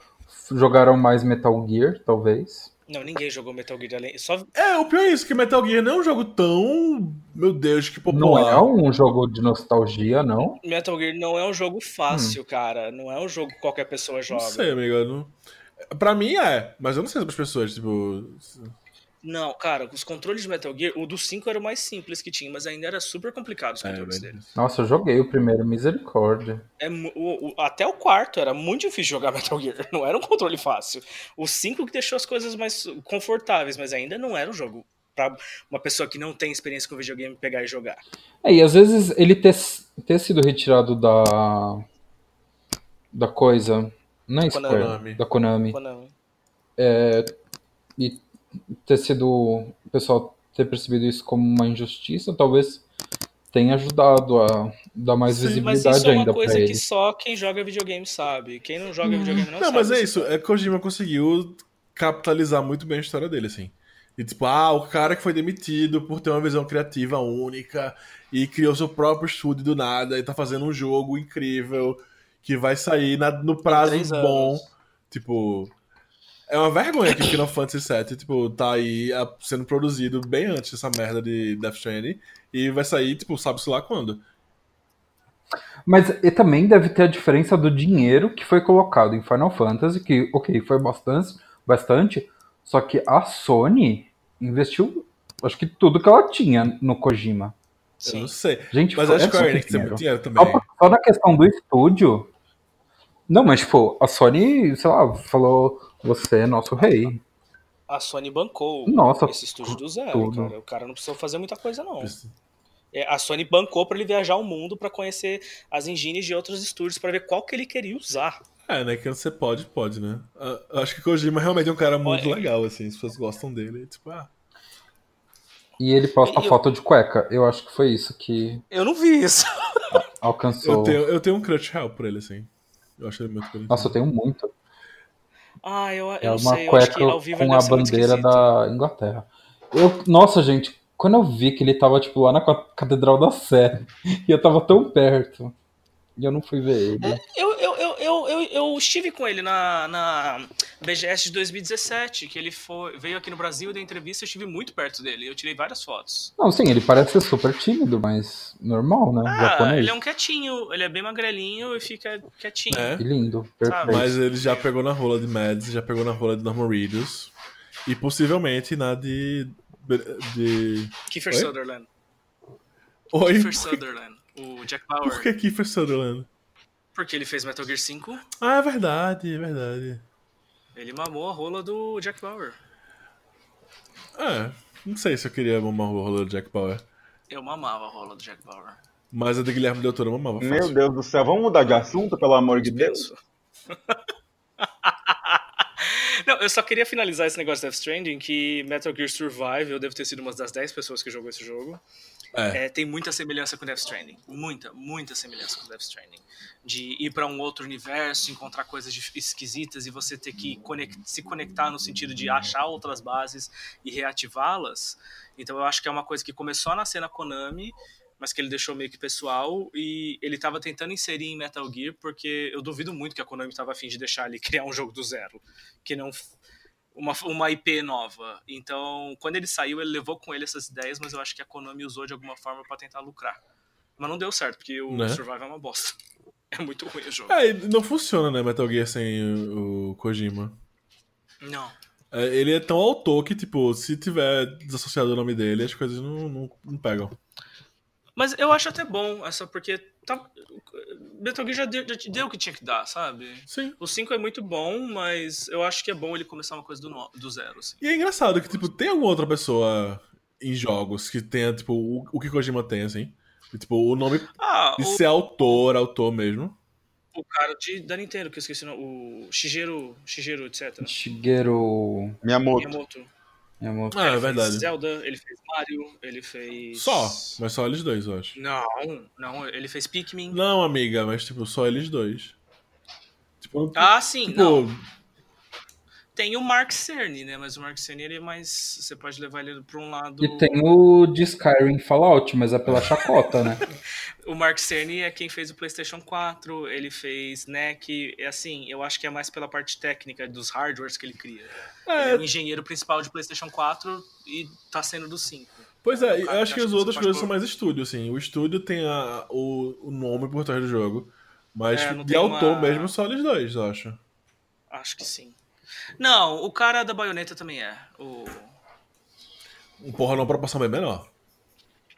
jogaram mais Metal Gear, talvez. Não, ninguém jogou Metal Gear além. Só... É, o pior é isso, que Metal Gear não é um jogo tão. Meu Deus, que popular. Não é um jogo de nostalgia, não? Metal Gear não é um jogo fácil, hum. cara. Não é um jogo que qualquer pessoa joga. Não sei, amigo. Não... Pra mim é, mas eu não sei sobre as pessoas, tipo. Não, cara, os controles de Metal Gear, o do 5 era o mais simples que tinha, mas ainda era super complicado os É, controles dele. Nossa, eu joguei o primeiro, misericórdia. É, o- o- até o quarto era muito difícil jogar Metal Gear. Não era um controle fácil. O 5 que deixou as coisas mais confortáveis, mas ainda não era um jogo pra uma pessoa que não tem experiência com videogame pegar e jogar. É, e às vezes ele ter, ter sido retirado da. da coisa. Não é Square, Konami. da Konami. Konami. E ter sido. o pessoal ter percebido isso como uma injustiça, talvez tenha ajudado a dar mais Sim, Mas visibilidade isso é uma ainda coisa que ele. só quem joga videogame sabe. Quem não joga videogame não, Não, sabe. mas é isso. É Kojima conseguiu capitalizar muito bem a história dele, assim. E tipo, ah, o cara que foi demitido por ter uma visão criativa única e criou seu próprio estúdio do nada e tá fazendo um jogo incrível que vai sair na- no prazo bom. Tipo, é uma vergonha que Final Fantasy VII, tipo, tá aí a- sendo produzido bem antes dessa merda de Death Stranding e vai sair, tipo, sabe-se lá quando. Mas e também deve ter a diferença do dinheiro que foi colocado em Final Fantasy, que, ok, foi bastante, bastante, só que a Sony investiu, acho que tudo que ela tinha no Kojima. Eu Sim. não sei. Gente, Mas foi- a Square muito Enix tem muito dinheiro. dinheiro também. Só, só na questão do estúdio. Não, mas, tipo, a Sony, sei lá, falou: você é nosso rei. A Sony bancou Nossa, esse estúdio do zero, tudo. cara. O cara não precisou fazer muita coisa, não. É, a Sony bancou pra ele viajar o mundo pra conhecer as engines de outros estúdios pra ver qual que ele queria usar. É, né? Que você pode, pode, né? Ah, eu acho que Kojima realmente é um cara muito Olha. legal, assim. As pessoas gostam dele. Tipo, ah. E ele posta E eu- foto de cueca. Eu acho que foi isso que Eu não vi isso. alcançou. Eu tenho, eu tenho um crush real por ele, assim. Eu acho ele muito bonitinho. Nossa, eu tenho muito. Ah, eu, eu É uma sei. Eu acho cueca que ao vivo ele com a bandeira da Inglaterra. Eu, nossa, gente, quando eu vi que ele tava, tipo, lá na ca- Catedral da Sé, e eu tava tão perto, e eu não fui ver ele. Eu, eu, eu, eu, eu, estive com ele na, na BGS de 2017, que ele foi, veio aqui no Brasil e deu entrevista, eu estive muito perto dele. Eu tirei várias fotos. Não, sim, ele parece ser super tímido, mas normal, né? Ah, Japonês. ele é um quietinho, ele é bem magrelinho e fica quietinho. É. Que lindo, perfeito. Mas ele já pegou na rola de Mads, já pegou na rola de Norman Reedus. E possivelmente na de. de... Kiefer Oi? Sutherland. Oi? Kiefer Sutherland. O Jack Bauer. Por que Kiefer Sutherland? Porque ele fez Metal Gear 5, Ah, é verdade, é verdade. ele mamou a rola do Jack Bauer. É, não sei se eu queria mamar o rola do Jack Power. Eu mamava a rola do Jack Bauer. Mas a de Guilherme Del Toro eu mamava Meu fácil. Deus do céu, vamos mudar de assunto, pelo amor de Deus? Não, eu só queria finalizar esse negócio de Death Stranding, que Metal Gear Survive, eu devo ter sido uma das 10 pessoas que jogou esse jogo. É. É, tem muita semelhança com Death Stranding. Muita, muita semelhança com Death Stranding. De ir pra um outro universo, encontrar coisas esquisitas e você ter que conect- se conectar no sentido de achar outras bases e reativá-las. Então eu acho que é uma coisa que começou a nascer na Konami, mas que ele deixou meio que pessoal e ele tava tentando inserir em Metal Gear porque eu duvido muito que a Konami tava afim de deixar ele criar um jogo do zero, que não uma, uma IP nova. Então, quando ele saiu, ele levou com ele essas ideias, mas eu acho que a Konami usou de alguma forma pra tentar lucrar. Mas não deu certo, porque o Né? Survival é uma bosta. É muito ruim o jogo. É, não funciona, né, Metal Gear sem o, o Kojima. Não. É, ele é tão autor que, tipo, se tiver desassociado o nome dele, as coisas não, não, não pegam. Mas eu acho até bom, essa, porque tá, Metal Gear já deu, já te deu o que tinha que dar, sabe? Sim. O 5 é muito bom, mas eu acho que é bom ele começar uma coisa do, no- do zero. Assim. E é engraçado que, tipo, tem alguma outra pessoa em jogos que tenha, tipo, o, o que Kojima tem, assim. E, tipo, o nome Ah, de o, ser autor, autor mesmo. o cara de, da Nintendo, que eu esqueci o nome, o Shigeru, Shigeru, etc. Shigeru Miyamoto. Miyamoto. Miyamoto. Ah, é Ele verdade. fez Zelda, ele fez Mario, ele fez. Só, mas só eles dois, eu acho. Não, não, ele fez Pikmin. Não, amiga, mas, tipo, só eles dois. Tipo, Ah, sim, tipo, não. Tem o Mark Cerny, né? Mas o Mark Cerny ele é mais. Você pode levar ele pra um lado. E tem o de Skyrim Fallout, mas é pela chacota, né? O Mark Cerny é quem fez o PlayStation 4, ele fez NEC. É assim, eu acho que é mais pela parte técnica dos hardwares que ele cria. Ele é o engenheiro principal de PlayStation 4 e tá sendo do 5. Pois é, cara eu acho que que as outras coisas são mais estúdio, assim. O estúdio tem a, o, o nome por trás do jogo. Mas É, não de autor uma- mesmo, só eles dois, eu acho. Acho que sim. Não, o cara da baioneta também é. O. Porra, numa proporção bem menor.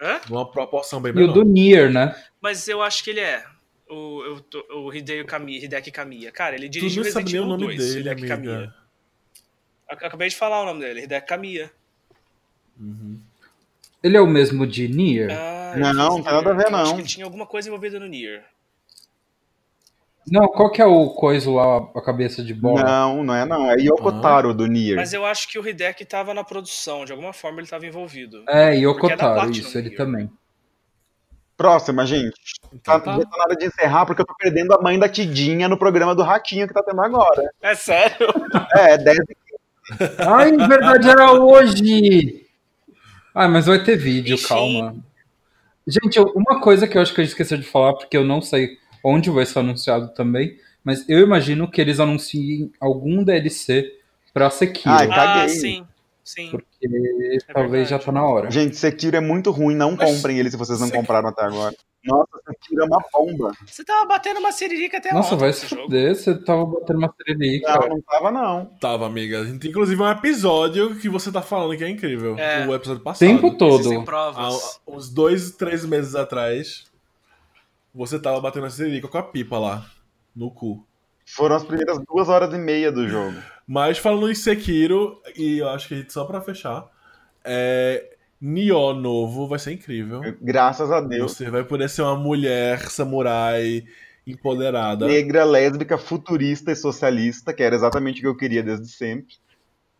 Hã? Numa proporção bem E menor. o do Nier, né? Mas eu acho que ele é. O, eu o Hideo Kamiya, Hideki Kamiya. Cara, ele dirigiu não sabe Resident nem o Evil nome 2, dele, Hideki Kamiya. amiga. Acabei de falar o nome dele, Hideki Kamiya. Ele é o mesmo de Nier? Ah, Não, não tem nada a ver, Eu Acho não. que ele tinha alguma coisa envolvida no Nier. Não, qual que é o coisa lá, a cabeça de bola? Não, não é não. É Yoko Ah. Do Nier. Mas eu acho que o Hideki tava na produção, de alguma forma ele tava envolvido. É, é Yokotaro, Platinum isso, ele Nier. também. Próxima, gente. Tá, Então tá. tá na hora de encerrar, porque eu tô perdendo a mãe da Tidinha no programa do Ratinho que tá tendo agora. É sério? É, 10 Ai, na verdade era hoje! Ah, mas vai ter vídeo, Ixi. calma. Gente, uma coisa que eu acho que a gente esqueceu de falar, porque eu não sei onde vai ser anunciado também, mas eu imagino que eles anunciem algum DLC pra Sekiro, Ah, caguei. sim. Sim. porque talvez já verdade. tá na hora. Gente, Sekiro é muito ruim, não Mas- comprem ele se vocês não Sekiro- compraram até agora. Nossa, Sekiro é uma bomba. Você tava batendo uma siririca até Nossa, ontem vai se fuder, você tava botando uma Não, sererica. não tava não. Tava, amiga. Inclusive um episódio que você tá falando que é incrível. É. O episódio passado. Tempo todo. Há provas. uns dois, três meses atrás, você tava batendo a siririca com a pipa lá, no cu. Foram as primeiras duas horas e meia do jogo. Mas falando em Sekiro, e eu acho que só pra fechar, é. Nioh novo vai ser incrível. Graças a Deus. Você vai poder ser uma mulher samurai empoderada. Negra, lésbica, futurista e socialista, que era exatamente o que eu queria desde sempre.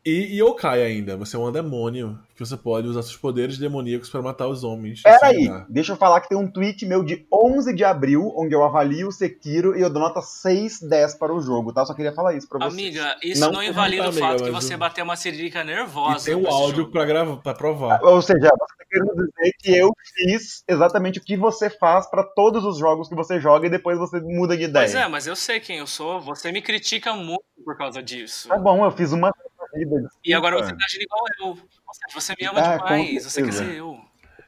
E, e Yokai ainda. Você é um demônio que você pode usar seus poderes demoníacos pra matar os homens. e Peraí, deixa eu falar que tem um tweet meu de 11 de abril, onde eu avalio o Sekiro e eu dou nota 6, 10 para o jogo, tá? Só queria falar isso pra vocês. Amiga, isso Não não, invalida o amiga, fato que mas você o- bateu uma siririca E nervosa. tem o áudio pra, gravar, pra provar. Ou seja, você tá querendo dizer que eu fiz exatamente o que você faz pra todos os jogos que você joga e depois você muda de ideia. Pois é, mas eu sei quem eu sou. Você me critica muito por causa disso. Tá bom, eu fiz uma vida. E agora você tá agindo igual eu. Você me ama Ah, demais. Você quer ser eu.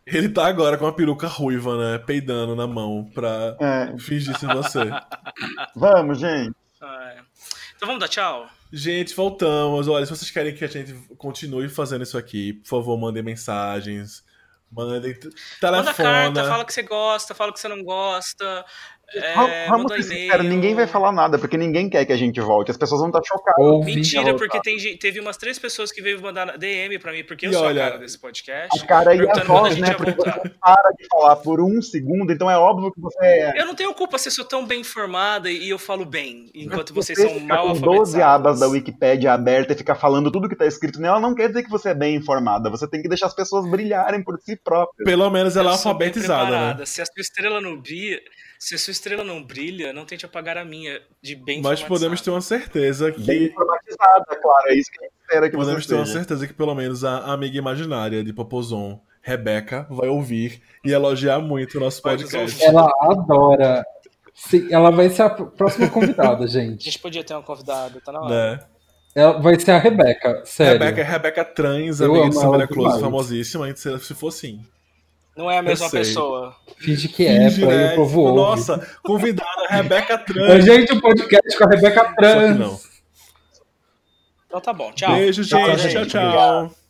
Ele tá agora com uma peruca ruiva, né? Peidando na mão pra É, fingir ser você. vamos, gente. É. Então vamos dar tchau? Gente, voltamos. Olha, se vocês querem que a gente continue fazendo isso aqui, por favor, mandem mensagens. Mandem t- Manda telefona. carta, fala que você gosta, fala que você não gosta. É, vamos ser sinceros, ninguém vai falar nada, porque ninguém quer que a gente volte. As pessoas vão estar chocadas. Ouve. Mentira, porque tem, teve umas três pessoas que veio mandar DM pra mim, porque eu E sou olha, a cara desse podcast. A cara e a perguntando quando a voz, gente né? Porque você para de falar por um segundo, então é óbvio que você é. Eu não tenho culpa se eu sou tão bem informada e eu falo bem, enquanto vocês Você são ficar mal com alfabetizados. 12 abas da Wikipédia aberta e ficar falando tudo que tá escrito nela, não quer dizer que você é bem informada. Você tem que deixar as pessoas brilharem por si próprias. Pelo menos ela é Eu alfabetizada, né? Se a sua estrela não brilha, se a sua estrela não brilha, não tente apagar a minha de bem Mas podemos ter uma certeza Bem que. informatizada, claro. É isso que a gente espera que Podemos você ter uma certeza que pelo menos a amiga imaginária de Popozon, Rebeca, vai ouvir e elogiar muito o nosso podcast. Ela adora. Sim, ela vai ser a próxima convidada, A gente. gente podia ter uma convidada, tá na hora. Né? Ela vai ser a Rebeca, sério. Rebeca, Rebeca trans, Eu amiga de ela Samira Close, demais. famosíssima, se se for assim. Não é a mesma pessoa. Finge que é, Finge, pra né? o povo ouve. Nossa, convidada Rebeca A trans. gente, o podcast com a Rebeca Só que Trans. não. Então tá bom, tchau. Beijo, Tchau, gente. gente. Tchau, tchau.